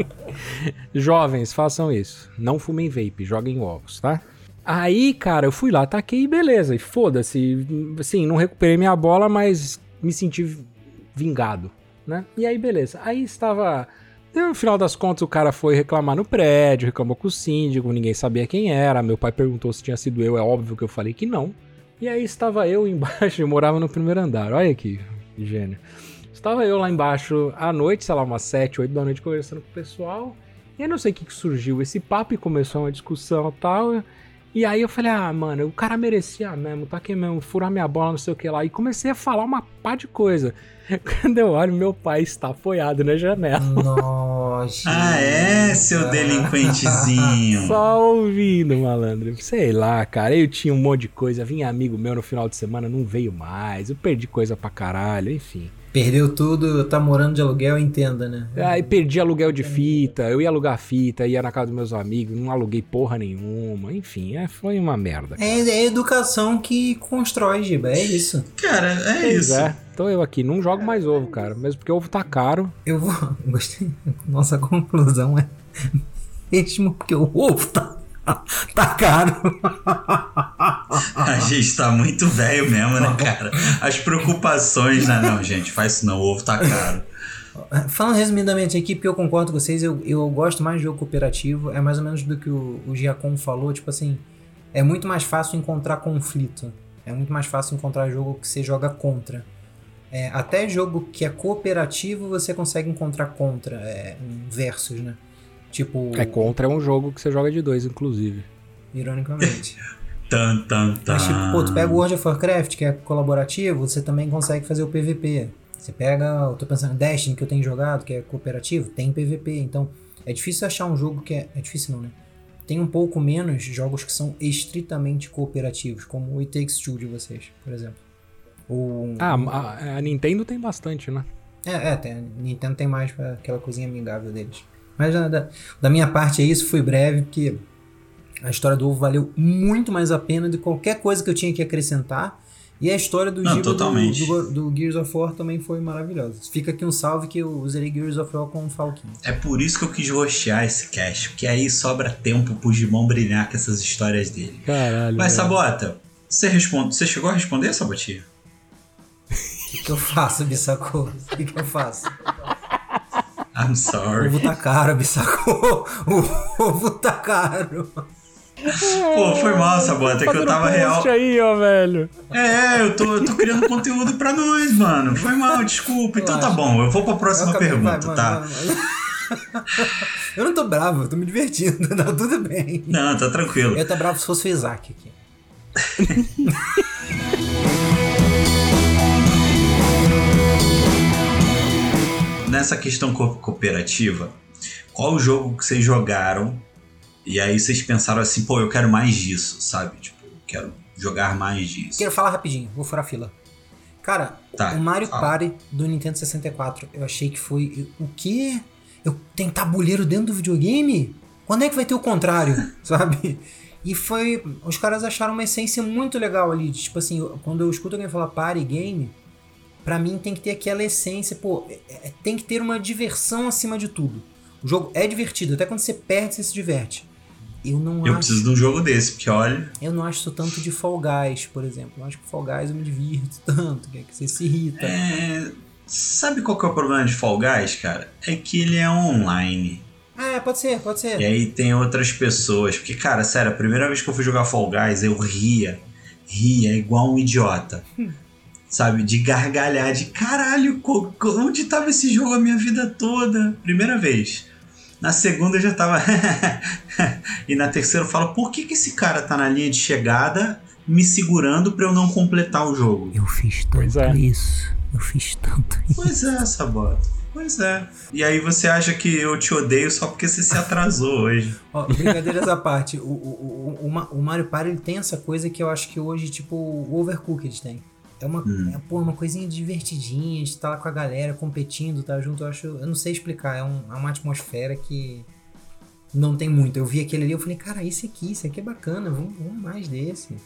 *laughs* Jovens, façam isso. Não fumem vape, joguem ovos, tá? Aí, cara, eu fui lá, taquei e beleza. E foda-se. Assim, não recuperei minha bola, mas me senti vingado, né? E aí, beleza. Aí estava e no final das contas, o cara foi reclamar no prédio, reclamou com o síndico, ninguém sabia quem era. Meu pai perguntou se tinha sido eu, é óbvio que eu falei que não. E aí estava eu *laughs* embaixo, eu morava no primeiro andar. Olha aqui, que gênio. Estava eu lá embaixo à noite, sei lá, umas 7, 8 da noite, conversando com o pessoal. E eu não sei o que, que surgiu esse papo e começou uma discussão e tal. E aí eu falei, ah, mano, o cara merecia mesmo, tá aqui mesmo, furar minha bola, não sei o que lá. E comecei a falar uma pá de coisa. *laughs* Quando eu olho, meu pai está apoiado na janela. Nossa. ah, é, seu delinquentezinho. Só ouvindo, malandro. Sei lá, cara. Eu tinha um monte de coisa. Vinha amigo meu no final de semana, não veio mais. Eu perdi coisa pra caralho, enfim. Perdeu tudo, tá morando de aluguel, entenda, né? Aí perdi aluguel de fita, eu ia alugar fita, ia na casa dos meus amigos, não aluguei porra nenhuma, enfim, é, foi uma merda. É, é a educação que constrói, Giba, é isso. Cara, é pois isso. É. Tô eu aqui, não jogo mais ovo, cara, mesmo porque ovo tá caro. Eu vou, *laughs* gostei, nossa conclusão é mesmo porque o ovo tá *laughs* tá caro. A gente tá muito velho mesmo, né, cara? As preocupações, né? Não, gente, faz isso não, o ovo tá caro. Falando resumidamente aqui, porque eu concordo com vocês, eu, eu gosto mais de jogo cooperativo, é mais ou menos do que o, o Giacom falou, tipo assim, é muito mais fácil encontrar conflito. É muito mais fácil encontrar jogo que você joga contra. É, até jogo que é cooperativo você consegue encontrar contra, é, versus, né? Tipo. É contra é um jogo que você joga de dois, inclusive. Ironicamente. *laughs* tan, tan, tan. Mas tipo, pô, tu pega o World of Warcraft, que é colaborativo, você também consegue fazer o PVP. Você pega, eu tô pensando, Destiny, que eu tenho jogado, que é cooperativo, tem PVP. Então, é difícil achar um jogo que é. É difícil não, né? Tem um pouco menos jogos que são estritamente cooperativos, como o It Takes Two de vocês, por exemplo. Ou, ah, a, a Nintendo tem bastante, né? É, é, tem, a Nintendo tem mais aquela coisinha amigável deles. Mas da, da minha parte é isso, fui breve, porque a história do ovo valeu muito mais a pena de qualquer coisa que eu tinha que acrescentar. E a história do Não, do, do, do, Gears of War também foi maravilhosa. Fica aqui um salve que eu usarei Gears of War com o Falquinho. É por isso que eu quis roxear esse cast, porque aí sobra tempo pro Gimon brilhar com essas histórias dele. Caralho. Mas, Sabota, você, responde, você chegou a responder, Sabotinha? *laughs* O que, que eu faço, Bissacô? O que, que eu faço? I'm sorry. O ovo tá caro, Bissacô. O ovo tá caro. Pô, foi mal, Sabota, que eu tava real. aí, ó, velho. É, eu tô, eu tô criando conteúdo pra nós, mano. Foi mal, desculpa. Então tá bom, eu vou pra próxima pergunta, vai, tá? Vai, eu não tô bravo, eu tô me divertindo, *laughs* tá tudo bem. Não, tá tranquilo. Eu tô bravo se fosse o Isaac aqui. *laughs* nessa questão co cooperativa, qual o jogo que vocês jogaram e aí vocês pensaram assim, pô, eu quero mais disso, sabe? Tipo, quero jogar mais disso. Quero falar rapidinho, vou furar fila. Cara, tá, o Mario fala. Party do Nintendo 64, eu achei que foi. O quê? Eu tenho tabuleiro dentro do videogame? Quando é que vai ter o contrário, *laughs* sabe? E foi. Os caras acharam uma essência muito legal ali. Tipo assim, quando eu escuto alguém falar party game, para mim tem que ter aquela essência, pô, é, é, tem que ter uma diversão acima de tudo. O jogo é divertido, até quando você perde, você se diverte. Eu não eu acho. preciso de um jogo desse, porque olha. Eu não acho isso tanto de Fall Guys, por exemplo. Eu acho que Fall Guys eu me divirto *laughs* tanto, que, é que você se irrita. É. Sabe qual que é o problema de Fall Guys, cara? É que ele é online. É, pode ser, pode ser. E aí tem outras pessoas. Porque, cara, sério, a primeira vez que eu fui jogar Fall Guys, eu ria. Ria igual um idiota. *laughs* sabe? De gargalhar, de caralho, onde tava esse jogo a minha vida toda? Primeira vez. Na segunda eu já tava. *laughs* e na terceira eu falo, por que, que esse cara tá na linha de chegada me segurando para eu não completar o jogo? Eu fiz tanto é. isso. Eu fiz tanto isso. Pois é, Sabota. Pois é. E aí você acha que eu te odeio só porque você se atrasou *laughs* hoje. Ó, brincadeiras à parte, o, o, o, o, Mario Party ele tem essa coisa que eu acho que hoje, tipo, o Overcooked tem. É uma, hum. é, pô, uma coisinha divertidinha, de estar lá com a galera, competindo, tá junto. Eu acho. Eu não sei explicar, é, um, é uma atmosfera que não tem muito. Eu vi aquele ali, eu falei, cara, esse aqui, esse aqui é bacana, vamos, vamos mais desse.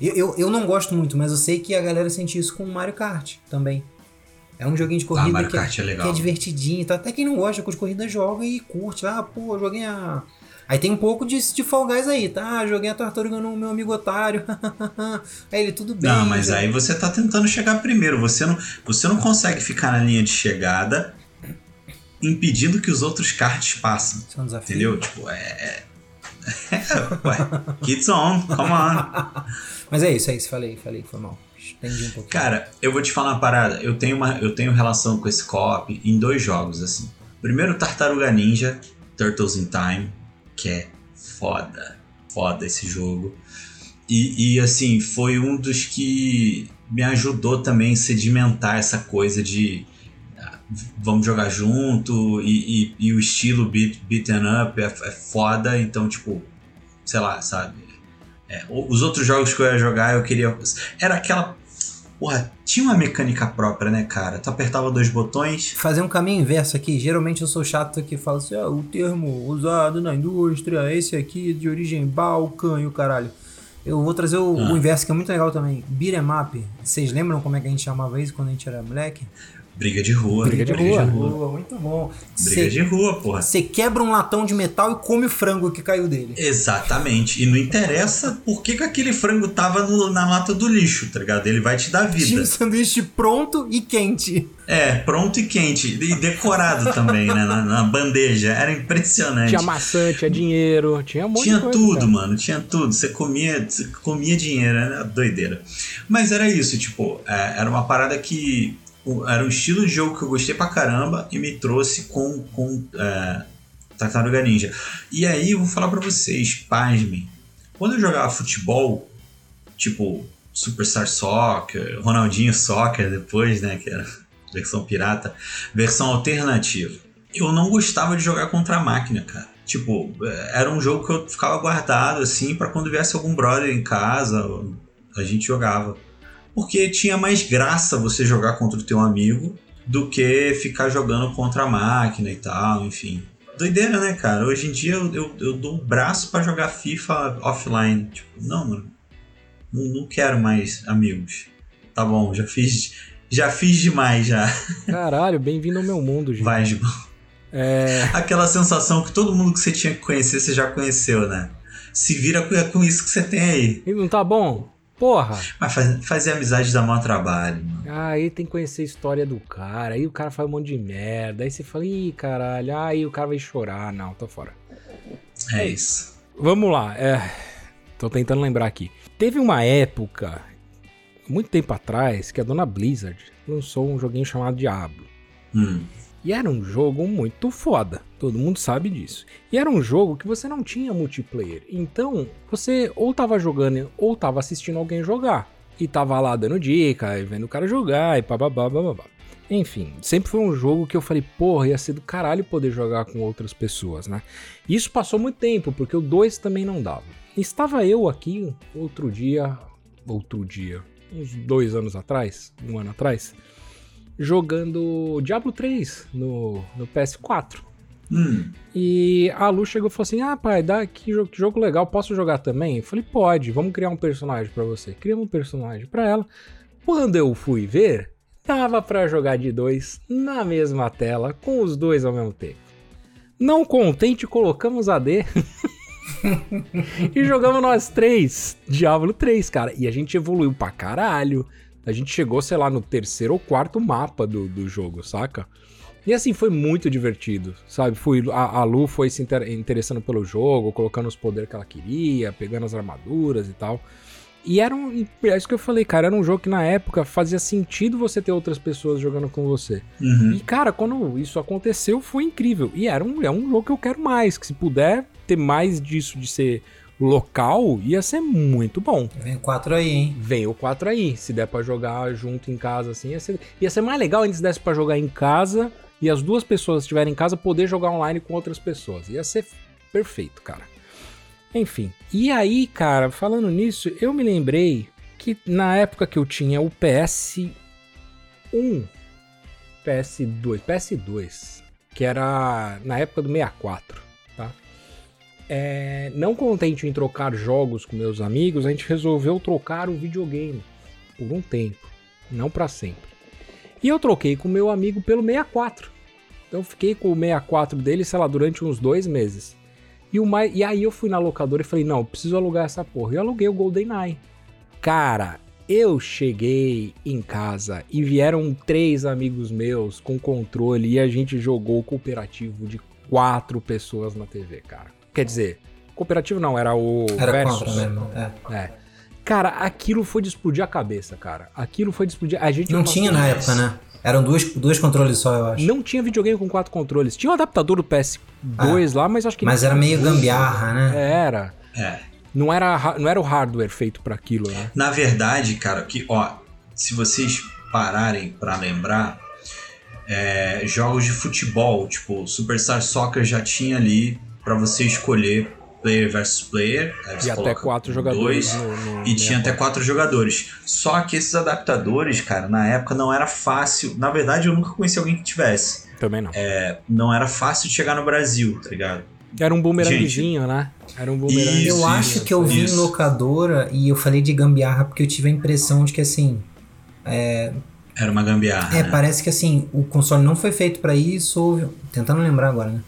Eu, eu, eu, não gosto muito, mas eu sei que a galera sente isso com o Mario Kart também. É um joguinho de corrida ah, que, é, é que, é, divertidinho. Tá? Até quem não gosta de corrida joga e curte. Ah, pô, joguei a. Aí tem um pouco de, de Fall Guys aí, tá? Joguei a tartaruga no meu amigo otário. *laughs* aí ele, tudo bem. Não, mas já... aí você tá tentando chegar primeiro. Você não, você não consegue ficar na linha de chegada impedindo que os outros karts passem. Isso é um desafio. Entendeu? Tipo, é. é... *laughs* Ué, kids on, come on. *laughs* Mas é isso, é isso. Falei, falei, foi mal. Entendi um pouquinho. Cara, eu vou te falar uma parada. Eu tenho, uma, eu tenho relação com esse co-op em dois jogos, assim. Primeiro, Tartaruga Ninja, Turtles in Time, que é foda. Foda esse jogo. E, e assim, foi um dos que me ajudou também a sedimentar essa coisa de ah, vamos jogar junto e, e, e o estilo beat, beaten up é, é, foda, então tipo, sei lá, sabe? É, os outros jogos que eu ia jogar eu queria. Era aquela Porra, tinha uma mecânica própria, né, cara? Tu apertava dois botões. Fazer um caminho inverso aqui. Geralmente eu sou chato que fala assim: ah, o termo usado na indústria, esse aqui de origem balcã e o caralho. Eu vou trazer o, ah. o inverso que é muito legal também. Beat'em up. Vocês lembram como é que a gente chamava isso quando a gente era moleque? Briga de rua. Briga, de, briga rua. de rua. Muito bom. Briga cê, de rua, porra. Você quebra um latão de metal e come o frango que caiu dele. Exatamente. E não interessa por que, que aquele frango tava no, na lata do lixo, tá ligado? Ele vai te dar vida. Tinha um sanduíche pronto e quente. É, pronto e quente. E decorado também, né? Na, na, bandeja. Era impressionante. Tinha maçã, tinha dinheiro, tinha um monte Tinha coisa, tudo, cara. mano. Tinha tudo. Você comia, comia dinheiro, era doideira. Mas era isso, tipo, é, era uma parada que era um estilo de jogo que eu gostei pra caramba e me trouxe com, com é, Tartaruga Ninja. E aí eu vou falar para vocês, pasmem. Quando eu jogava futebol, tipo Superstar Soccer, Ronaldinho Soccer depois, né, que era *laughs* versão pirata, versão alternativa. Eu não gostava de jogar contra a máquina, cara. Tipo, é, era um jogo que eu ficava guardado assim para quando viesse algum brother em casa, a gente jogava porque tinha mais graça você jogar contra o teu amigo do que ficar jogando contra a máquina e tal, enfim. Doideira, né, cara? Hoje em dia eu, eu, eu dou um braço para jogar FIFA offline. Tipo, não, mano. Não, não quero mais amigos. Tá bom, já fiz, já fiz demais já. Caralho, bem-vindo ao meu mundo, gente. Vai, Gibão. É... Aquela sensação que todo mundo que você tinha que conhecer, você já conheceu, né? Se vira com isso que você tem aí. E não tá bom? Porra! Mas faz, fazer amizade dá maior trabalho, mano. Aí tem que conhecer a história do cara, aí o cara faz um monte de merda, aí você fala, ih, caralho, aí o cara vai chorar. Não, tô fora. É isso. Vamos lá, é. Tô tentando lembrar aqui. Teve uma época, muito tempo atrás, que a dona Blizzard lançou um joguinho chamado Diablo. Hum. E era um jogo muito foda, todo mundo sabe disso. E era um jogo que você não tinha multiplayer, então você ou tava jogando ou tava assistindo alguém jogar. E tava lá dando dica, e vendo o cara jogar, e bababá, bababá. Enfim, sempre foi um jogo que eu falei, porra, ia ser do caralho poder jogar com outras pessoas, né? Isso passou muito tempo, porque o 2 também não dava. Estava eu aqui outro dia, outro dia, uns dois anos atrás, um ano atrás, jogando Diablo 3 no, no PS4. Hum. E a Lu chegou e falou assim: Ah, pai, dá que jogo, que jogo legal, posso jogar também? Eu falei: Pode, vamos criar um personagem para você. Criamos um personagem para ela. Quando eu fui ver, dava para jogar de dois na mesma tela, com os dois ao mesmo tempo. Não contente, colocamos AD *laughs* e jogamos nós três, Diablo 3, cara. E a gente evoluiu pra caralho. A gente chegou, sei lá, no terceiro ou quarto mapa do, do jogo, saca? E assim, foi muito divertido, sabe? Fui, a, a Lu foi se inter, interessando pelo jogo, colocando os poderes que ela queria, pegando as armaduras e tal. E era um. É isso que eu falei, cara. Era um jogo que na época fazia sentido você ter outras pessoas jogando com você. Uhum. E, cara, quando isso aconteceu, foi incrível. E era um, é um jogo que eu quero mais. Que se puder ter mais disso, de ser local, ia ser muito bom. Vem o 4 aí, hein? Vem o 4 aí. Se der pra jogar junto em casa, assim, ia ser, ia ser mais legal ainda se desse pra jogar em casa e as duas pessoas estiverem em casa poder jogar online com outras pessoas. Ia ser perfeito, cara. Enfim. E aí, cara, falando nisso, eu me lembrei que na época que eu tinha o PS1, PS2, PS2, que era na época do 64, tá? É, não contente em trocar jogos com meus amigos, a gente resolveu trocar o videogame por um tempo, não para sempre. E eu troquei com meu amigo pelo 64. Então eu fiquei com o 64 dele, sei lá, durante uns dois meses. E, e aí eu fui na locadora e falei, não, preciso alugar essa porra. E eu aluguei o GoldenEye. Cara, eu cheguei em casa e vieram três amigos meus com controle e a gente jogou cooperativo de quatro pessoas na TV, cara. Quer dizer, cooperativo não, era o Era Versus. contra mesmo. É. É. Cara, aquilo foi de explodir a cabeça, cara. Aquilo foi de explodir. A gente Não tinha na época, né? Eram dois, dois controles só, eu acho. Não tinha videogame com quatro controles. Tinha um adaptador do PS2 lá, mas acho que Mas era meio gambiarra, né? Era. É. Não era, não era o hardware feito para aquilo, né? Na verdade, cara, que ó, se vocês pararem pra lembrar, é, jogos de futebol, tipo Superstar Soccer já tinha ali pra você escolher player versus player. E até quatro dois, jogadores no, no E tinha até 64. quatro jogadores. Só que esses adaptadores, cara, na época não era fácil. Na verdade, eu nunca conheci alguém que tivesse. Também não. Não era fácil de chegar no Brasil, tá ligado? Era um bumeranguezinho, né? Era um. Isso, eu acho que eu vi isso. em locadora e eu falei de gambiarra porque eu tive a impressão de que assim. Era uma gambiarra. É, né? parece que assim, o console não foi feito pra isso, houve, tentando lembrar agora, né?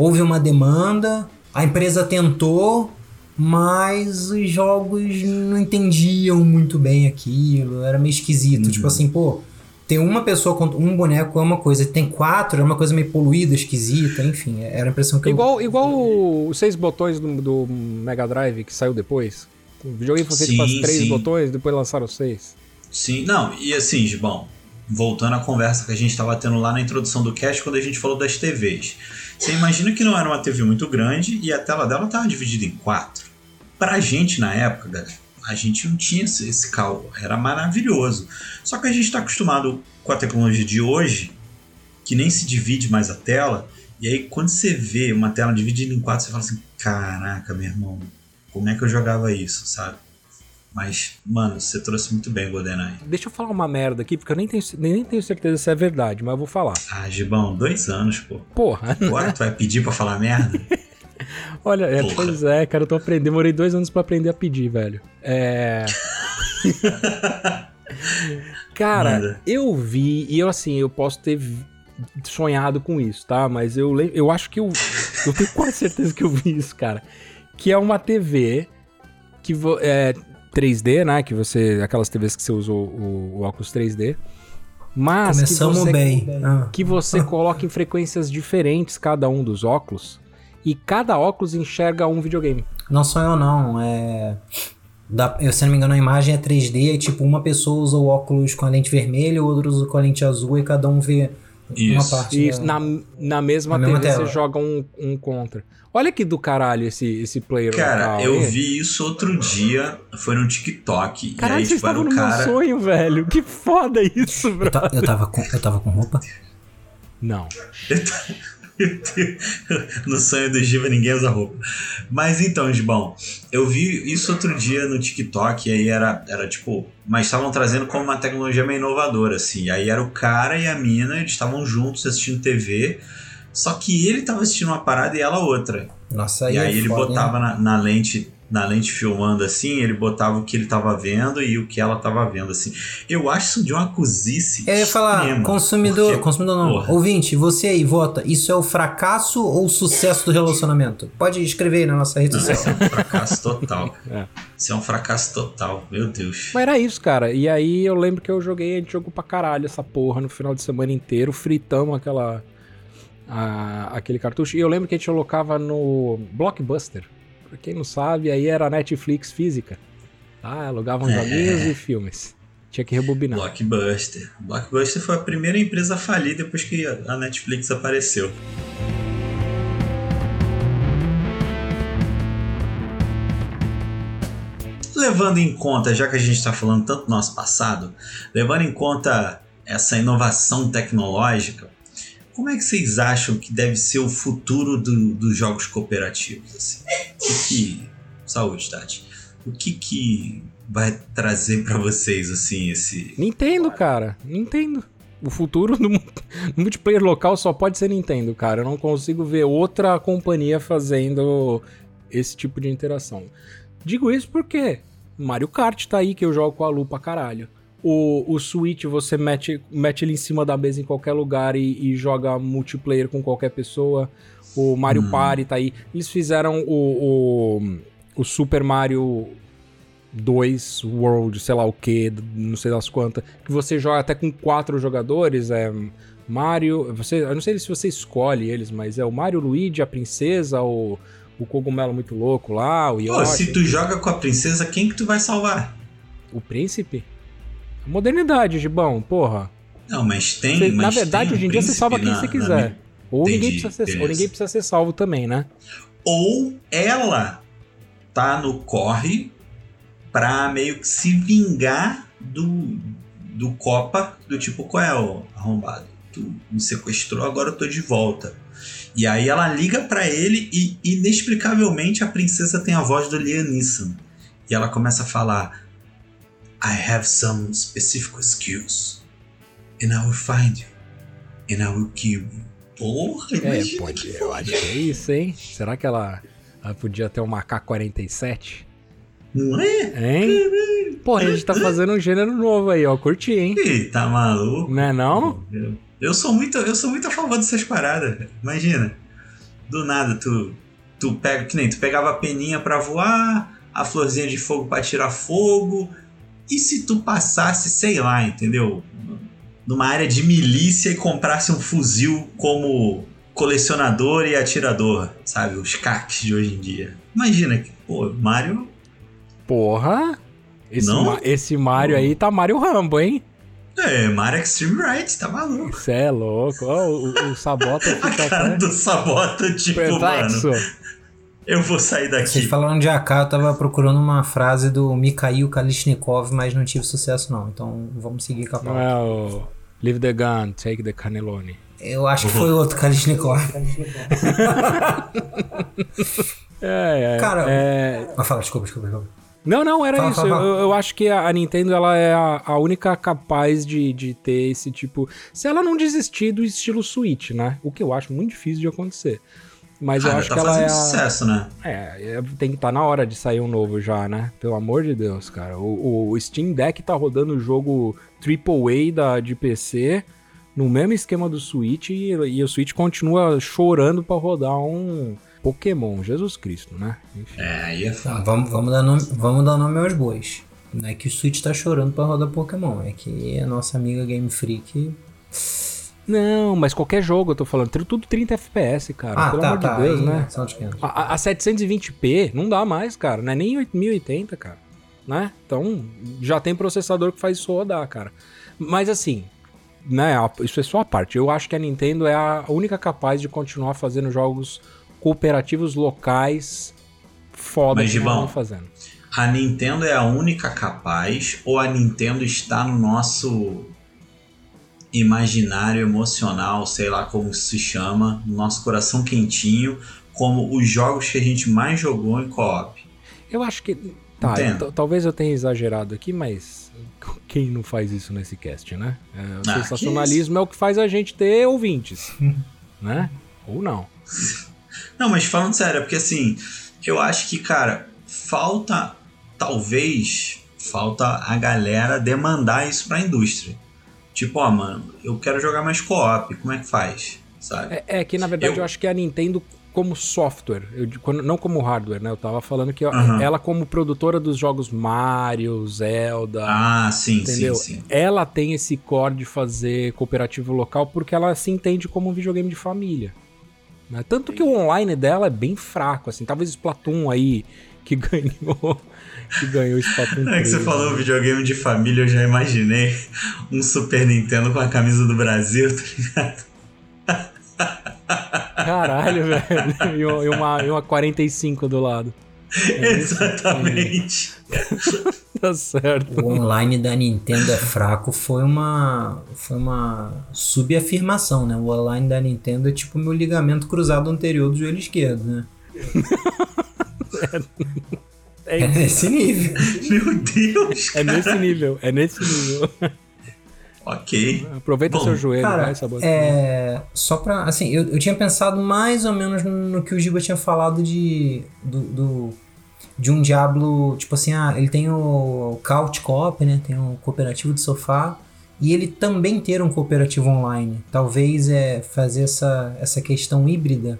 Houve uma demanda, a empresa tentou, mas os jogos não entendiam muito bem aquilo, era meio esquisito. Uhum. Tipo assim, pô, ter uma pessoa com um boneco é uma coisa, tem quatro é uma coisa meio poluída, esquisita, enfim, era a impressão que eu Igual, igual os seis botões do, do Mega Drive que saiu depois. O videogame foi feito três sim. botões, depois lançaram os seis. Sim, não, e assim, Gibão, voltando à conversa que a gente estava tendo lá na introdução do cast quando a gente falou das TVs. Você imagina que não era uma TV muito grande e a tela dela estava dividida em quatro. Pra gente na época, galera, a gente não tinha esse, esse cálculo, era maravilhoso. Só que a gente está acostumado com a tecnologia de hoje, que nem se divide mais a tela, e aí quando você vê uma tela dividida em quatro, você fala assim: caraca, meu irmão, como é que eu jogava isso, sabe? Mas, mano, você trouxe muito bem GoldenEye. Deixa eu falar uma merda aqui, porque eu nem tenho, nem tenho certeza se é verdade, mas eu vou falar. Ah, Gibão, dois anos, pô. Porra, *laughs* Agora tu vai pedir pra falar merda? *laughs* olha, é, pois é, cara, eu tô aprendendo, demorei dois anos pra aprender a pedir, velho. É. *laughs* Cara, Manda. eu vi, e eu assim, eu posso ter sonhado com isso, tá? Mas eu, eu acho que eu, eu tenho quase certeza que eu vi isso, cara. Que é uma TV que é 3D, né? Que você. Aquelas TVs que você usou o, o óculos 3D. Mas que Começamos você, bem. Ah. que você *laughs* coloca em frequências diferentes cada um dos óculos. E cada óculos enxerga um videogame. Não sou eu não, é... Da, eu, se não me engano, a imagem é 3D, é tipo, uma pessoa usa o óculos com a lente vermelha, o outro usa com a lente azul e cada um vê Isso. parte. Isso, da- na, na mesma Na TV você joga um, um contra. Olha que do caralho esse, esse player Cara, local, eu hein? vi isso outro dia, foi no TikTok. Caralho, e aí, vocês tipo, estavam o no meu cara. sonho, velho. Que foda isso, bro. Eu, ta- eu, tava com, eu tava com roupa? Não. *laughs* no sonho do Giva ninguém usa roupa. Mas então, Gibão, eu vi isso outro dia no TikTok, e aí era, era tipo. Mas estavam trazendo como uma tecnologia meio inovadora, assim. E aí era o cara e a mina, eles estavam juntos assistindo TV. Só que ele tava assistindo uma parada e ela outra. Nossa, aí e aí é ele foda, botava na, na lente. Na lente filmando assim, ele botava o que ele tava vendo e o que ela tava vendo, assim. Eu acho isso de uma cozice. Eu ia falar, extrema, consumidor, porque, consumidor não, porra. ouvinte, você aí, vota, isso é o fracasso ou o sucesso do relacionamento? Pode escrever aí na nossa rede social. isso é um fracasso total. *laughs* É. Isso é um fracasso total, meu Deus. Mas era isso, cara. E aí eu lembro que eu joguei, a gente jogou pra caralho essa porra no final de semana inteiro, fritamos aquela. a- aquele cartucho. E eu lembro que a gente colocava no Blockbuster. Pra quem não sabe, aí era a Netflix física. Tá? Alugava uns É. joguinhos e filmes. Tinha que rebobinar. Blockbuster. Blockbuster foi a primeira empresa a falir depois que a Netflix apareceu. Levando em conta, já que a gente está falando tanto do nosso passado, levando em conta essa inovação tecnológica, como é que vocês acham que deve ser o futuro do, dos jogos cooperativos? Assim? O que, que saúde, Tati. O que que vai trazer para vocês assim esse Nintendo, cara. Nintendo. O futuro do multiplayer local só pode ser Nintendo, cara. Eu não consigo ver outra companhia fazendo esse tipo de interação. Digo isso porque Mario Kart tá aí que eu jogo com a Lu pra caralho. O, o Switch você mete, mete ele em cima da mesa em qualquer lugar e, e joga multiplayer com qualquer pessoa. O Mario hum. Party tá aí. Eles fizeram o, o, o Super Mario 2 World, sei lá o que, não sei das quantas, que você joga até com quatro jogadores, é Mario, você, eu não sei se você escolhe eles, mas é o Mario, Luigi, a princesa, o, o cogumelo muito louco lá, o Yoshi. Pô, se tu joga com a princesa, quem que tu vai salvar? O príncipe? Modernidade, Gibão, porra. Não, mas tem. Você, mas na verdade, um hoje em dia você salva quem você quiser. Ou, ninguém precisa ser, ou ninguém precisa ser salvo também, né? Ou ela tá no corre pra meio que se vingar do, do Copa, do tipo, qual é o arrombado? Tu me sequestrou, agora eu tô de volta. E aí ela liga para ele e inexplicavelmente a princesa tem a voz do Liam Neeson. E ela começa a falar I have some specific skills. And I will find you. And I will kill you. Porra, é, pode, eu acho que é isso, hein? Será que ela, ela podia ter uma K-47? Não é? Hein? Porra, a gente tá fazendo um gênero novo aí, ó. Curti, hein? Ih, tá maluco? Não é não? Eu, eu, sou muito, eu sou muito a favor dessas paradas. Imagina. Do nada, tu, tu pega, que nem tu pegava a peninha pra voar, a florzinha de fogo pra tirar fogo. E se tu passasse, sei lá, entendeu? Numa área de milícia e comprasse um fuzil como colecionador e atirador, sabe? Os CACs de hoje em dia. Imagina que, pô, Mario Porra! Esse, Ma esse Mario aí tá Mario Rambo, hein? É, Mario Extreme Right, tá maluco. Você é louco. Oh, o, o, Sabota *laughs* fica A cara até... do Sabota, tipo, Perplexo. mano... Eu vou sair daqui. Vocês falando de AK, eu tava procurando uma frase do Mikhail Kalishnikov, mas não tive sucesso não. Então vamos seguir com a pauta. É o... Leave the gun, take the cannelloni. Eu acho que foi outro Kalishnikov. *laughs* é, é, Cara, é... Mas fala, desculpa, desculpa, desculpa. Não, não, era fala, isso. Fala, fala. Eu, eu, acho que a Nintendo ela é a, a, única capaz de, de ter esse tipo. Se ela não desistir do estilo Switch, né? O que eu acho muito difícil de acontecer. Mas eu acho tá que ela é. A... sucesso, né? É, é tem que estar tá na hora de sair um novo já, né? Pelo amor de Deus, cara. O, o Steam Deck tá rodando o jogo AAA da, de PC no mesmo esquema do Switch e, e o Switch continua chorando para rodar um Pokémon, Jesus Cristo, né? Enfim. É, aí é foda. Vamos, vamos, dar nome, vamos dar nome aos bois. Não é que o Switch tá chorando pra rodar Pokémon, é que a nossa amiga Game Freak. Não, mas qualquer jogo, eu tô falando, tudo 30 FPS, cara. Ah, pelo tá, amor tá, de Deus, aí, né? A, a, 720p não dá mais, cara. Não é nem 8080, cara. Né? Então, já tem processador que faz isso rodar, cara. Mas assim, né? Isso é só a parte. Eu acho que a Nintendo é a única capaz de continuar fazendo jogos cooperativos locais foda Mas, que estão fazendo. A Nintendo é a única capaz ou a Nintendo está no nosso imaginário emocional, sei lá como se chama, no nosso coração quentinho, como os jogos que a gente mais jogou em co-op? Eu acho que Tá, talvez eu tenha exagerado aqui, mas quem não faz isso nesse cast, né? É, o ah, sensacionalismo é o que faz a gente ter ouvintes, *laughs* né? Ou não. Não, mas falando sério, é porque assim, eu acho que, cara, falta, talvez, falta a galera demandar isso pra indústria. Tipo, ó, mano, eu quero jogar mais co-op, como é que faz? Sabe? É, é que na verdade eu... eu... acho que a Nintendo como software, eu, não como hardware, né? Eu tava falando que uhum. ela como produtora dos jogos Mario, Zelda, ah, sim, entendeu? Sim, sim. Ela tem esse core de fazer cooperativo local porque ela se entende como um videogame de família. Né? Tanto que o online dela é bem fraco, assim. Talvez o Splatoon aí, que *laughs* ganhou. Que ganhou o Splatoon 3. É que você falou né? videogame de família, eu já imaginei um Super Nintendo com a camisa do Brasil, tá ligado? Caralho, velho. E uma, e uma 45 do lado. É Exatamente. *laughs* tá certo. O online da Nintendo é fraco foi uma foi uma subafirmação, né? O online da Nintendo é tipo meu ligamento cruzado anterior do joelho esquerdo, né? É, *laughs* É *laughs* nesse nível. Meu Deus! é nesse nível, é nesse nível. Ok. Aproveita Bom, seu joelho, Cara, vai, Sabota. é. Só pra. Assim, eu, eu tinha pensado mais ou menos no que o Giba tinha falado de. Do, do- de um Diablo. Tipo assim, ah, ele tem o Couch Co-op, né? Tem o cooperativo de sofá. E ele também ter um cooperativo online. Talvez é fazer essa, essa questão híbrida.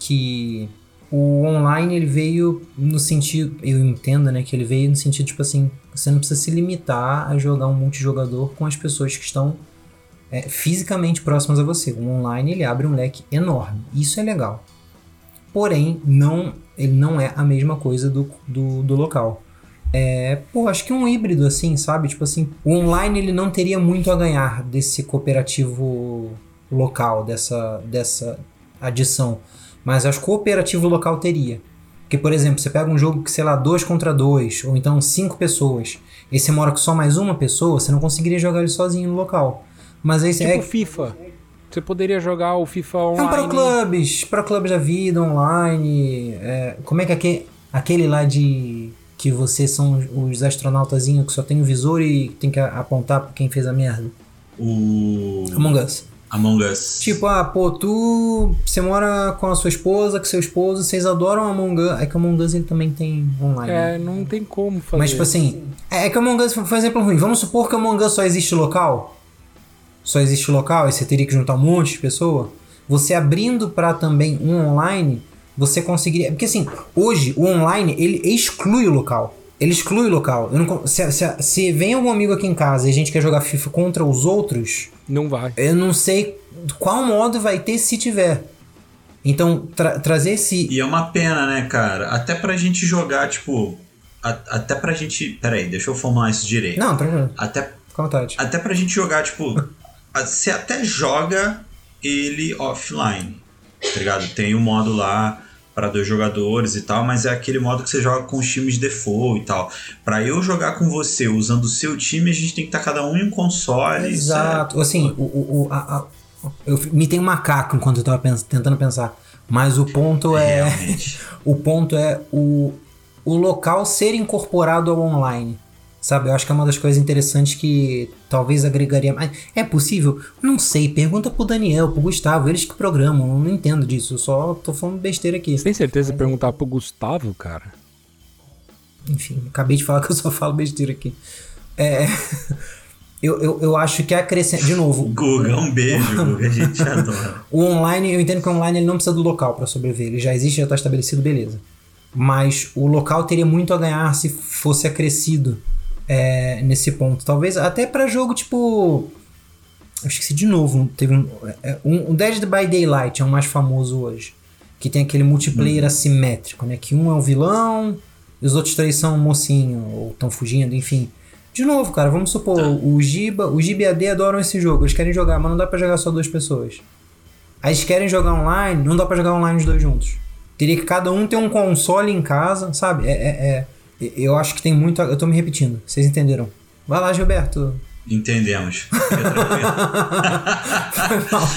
Que o online ele veio no sentido. Eu entendo, né? Que ele veio no sentido, tipo assim. Você não precisa se limitar a jogar um multijogador com as pessoas que estão é, fisicamente próximas a você. O online ele abre um leque enorme. Isso é legal. Porém, não, ele não é a mesma coisa do, do, do local. É, pô, acho que um híbrido assim, sabe? Tipo assim, o online ele não teria muito a ganhar desse cooperativo local, dessa, dessa adição. Mas acho que o cooperativo local teria. Porque, por exemplo, você pega um jogo que, sei lá, dois contra dois, ou então cinco pessoas, e você mora com só mais uma pessoa, você não conseguiria jogar ele sozinho no local. Mas aí você Tipo é, FIFA. Você poderia jogar o FIFA é um online. pro clubes, pro clubes da vida, online. é, como é que é aquele, aquele lá de. que vocês são os astronautazinhos que só tem o visor e tem que apontar pra quem fez a merda? O Among Us. Among Us. Tipo, ah, pô, tu. Você mora com a sua esposa, com seu esposo, vocês adoram Among Us. É que o Among Us ele também tem online. É, não tem como fazer. Mas, tipo assim, é é que o Among Us foi um exemplo ruim. Vamos supor que o Among Us só existe local. Só existe local e você teria que juntar um monte de pessoa. Você abrindo para também um online, você conseguiria. Porque assim, hoje o online ele exclui o local. Ele exclui o local. Eu não se, se, se vem algum amigo aqui em casa e a gente quer jogar FIFA contra os outros, Não vai. eu não sei qual modo vai ter se tiver. Então, tra- trazer esse. E é uma pena, né, cara? Até pra gente jogar, tipo. a- até pra gente. Peraí, deixa eu formular isso direito. Não, tranquilo, Até, fica à vontade. até pra gente jogar, tipo. Você até joga ele offline. Tá ligado? Tem o modo lá pra dois jogadores e tal, mas é aquele modo que você joga com os times default e tal. Pra eu jogar com você usando o seu time, a gente tem que estar cada um em um console. é- Exato. Assim, o, o, a- a- eu me tem um macaco enquanto eu tava pens- tentando pensar. Mas o ponto é. Realmente. *laughs* o ponto é o, o local ser incorporado ao online. Sabe? Eu acho que é uma das coisas interessantes que talvez agregaria mais. É possível? Não sei. Pergunta pro Daniel, pro Gustavo, eles que programam. Eu não entendo disso. Eu só tô falando besteira aqui. Você tem certeza de perguntar pro Gustavo, cara? Enfim, acabei de falar que eu só falo besteira aqui. É. *laughs* Eu, eu, eu acho que acrescenta. De novo, Guga, um beijo, Guga. A gente adora. *laughs* O online, eu entendo que o online ele não precisa do local para sobreviver. Ele já existe, já está estabelecido, beleza. Mas o local teria muito a ganhar se fosse acrescido é, nesse ponto. Talvez até para jogo tipo. Eu esqueci de novo. Teve um, é, um, o Dead by Daylight é o mais famoso hoje. Que tem aquele multiplayer assimétrico, né? Que um é o vilão e os outros três são o mocinho, ou estão fugindo, enfim. De novo, cara, vamos supor, o Giba, o Giba e a AD adoram esse jogo. Eles querem jogar, mas não dá pra jogar só duas pessoas. Aí eles querem jogar online, não dá pra jogar online os dois juntos. Teria que cada um ter um console em casa, sabe? É, é, é- eu acho que tem muito. Eu tô me repetindo, vocês entenderam? Vai lá, Gilberto. Entendemos. *laughs* Fica tranquilo.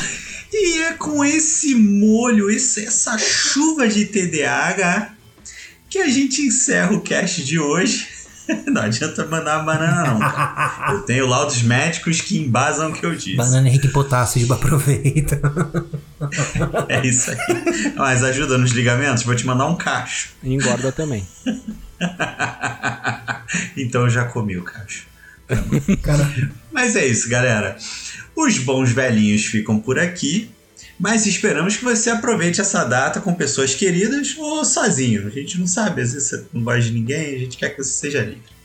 e é com esse molho, esse- essa chuva de TDAH que a gente encerra o cast de hoje. *laughs* Não adianta mandar banana, não. Cara. Eu tenho laudos médicos que embasam o que eu disse. Banana Henrique Potássio, aproveita. *laughs* É isso aí. Mas ajuda nos ligamentos, vou te mandar um cacho. E engorda também. *laughs* Então eu já comi o cacho. Mas é isso, galera. Os bons velhinhos ficam por aqui. Mas esperamos que você aproveite essa data com pessoas queridas ou sozinho. A gente não sabe, às vezes você não gosta de ninguém, a gente quer que você seja livre.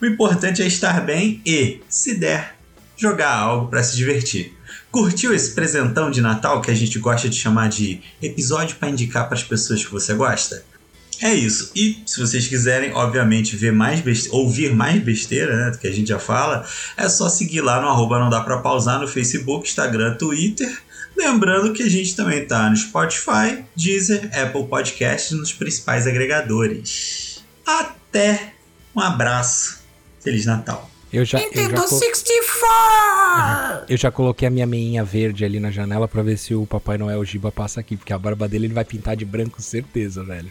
O importante é estar bem e, se der, jogar algo para se divertir. Curtiu esse presentão de Natal que a gente gosta de chamar de episódio para indicar para as pessoas que você gosta? É isso. E se vocês quiserem, obviamente, ver mais beste... ouvir mais besteira, né? Do que a gente já fala, é só seguir lá no arroba não dá pra pausar no Facebook, Instagram, Twitter. Lembrando que a gente também tá no Spotify, Deezer, Apple Podcasts nos principais agregadores. Até! Um abraço Feliz Natal. Eu já, eu Nintendo já, co- 64! eu já coloquei a minha meinha verde ali na janela pra ver se o Papai Noel Giba passa aqui, porque a barba dele ele vai pintar de branco, certeza, velho.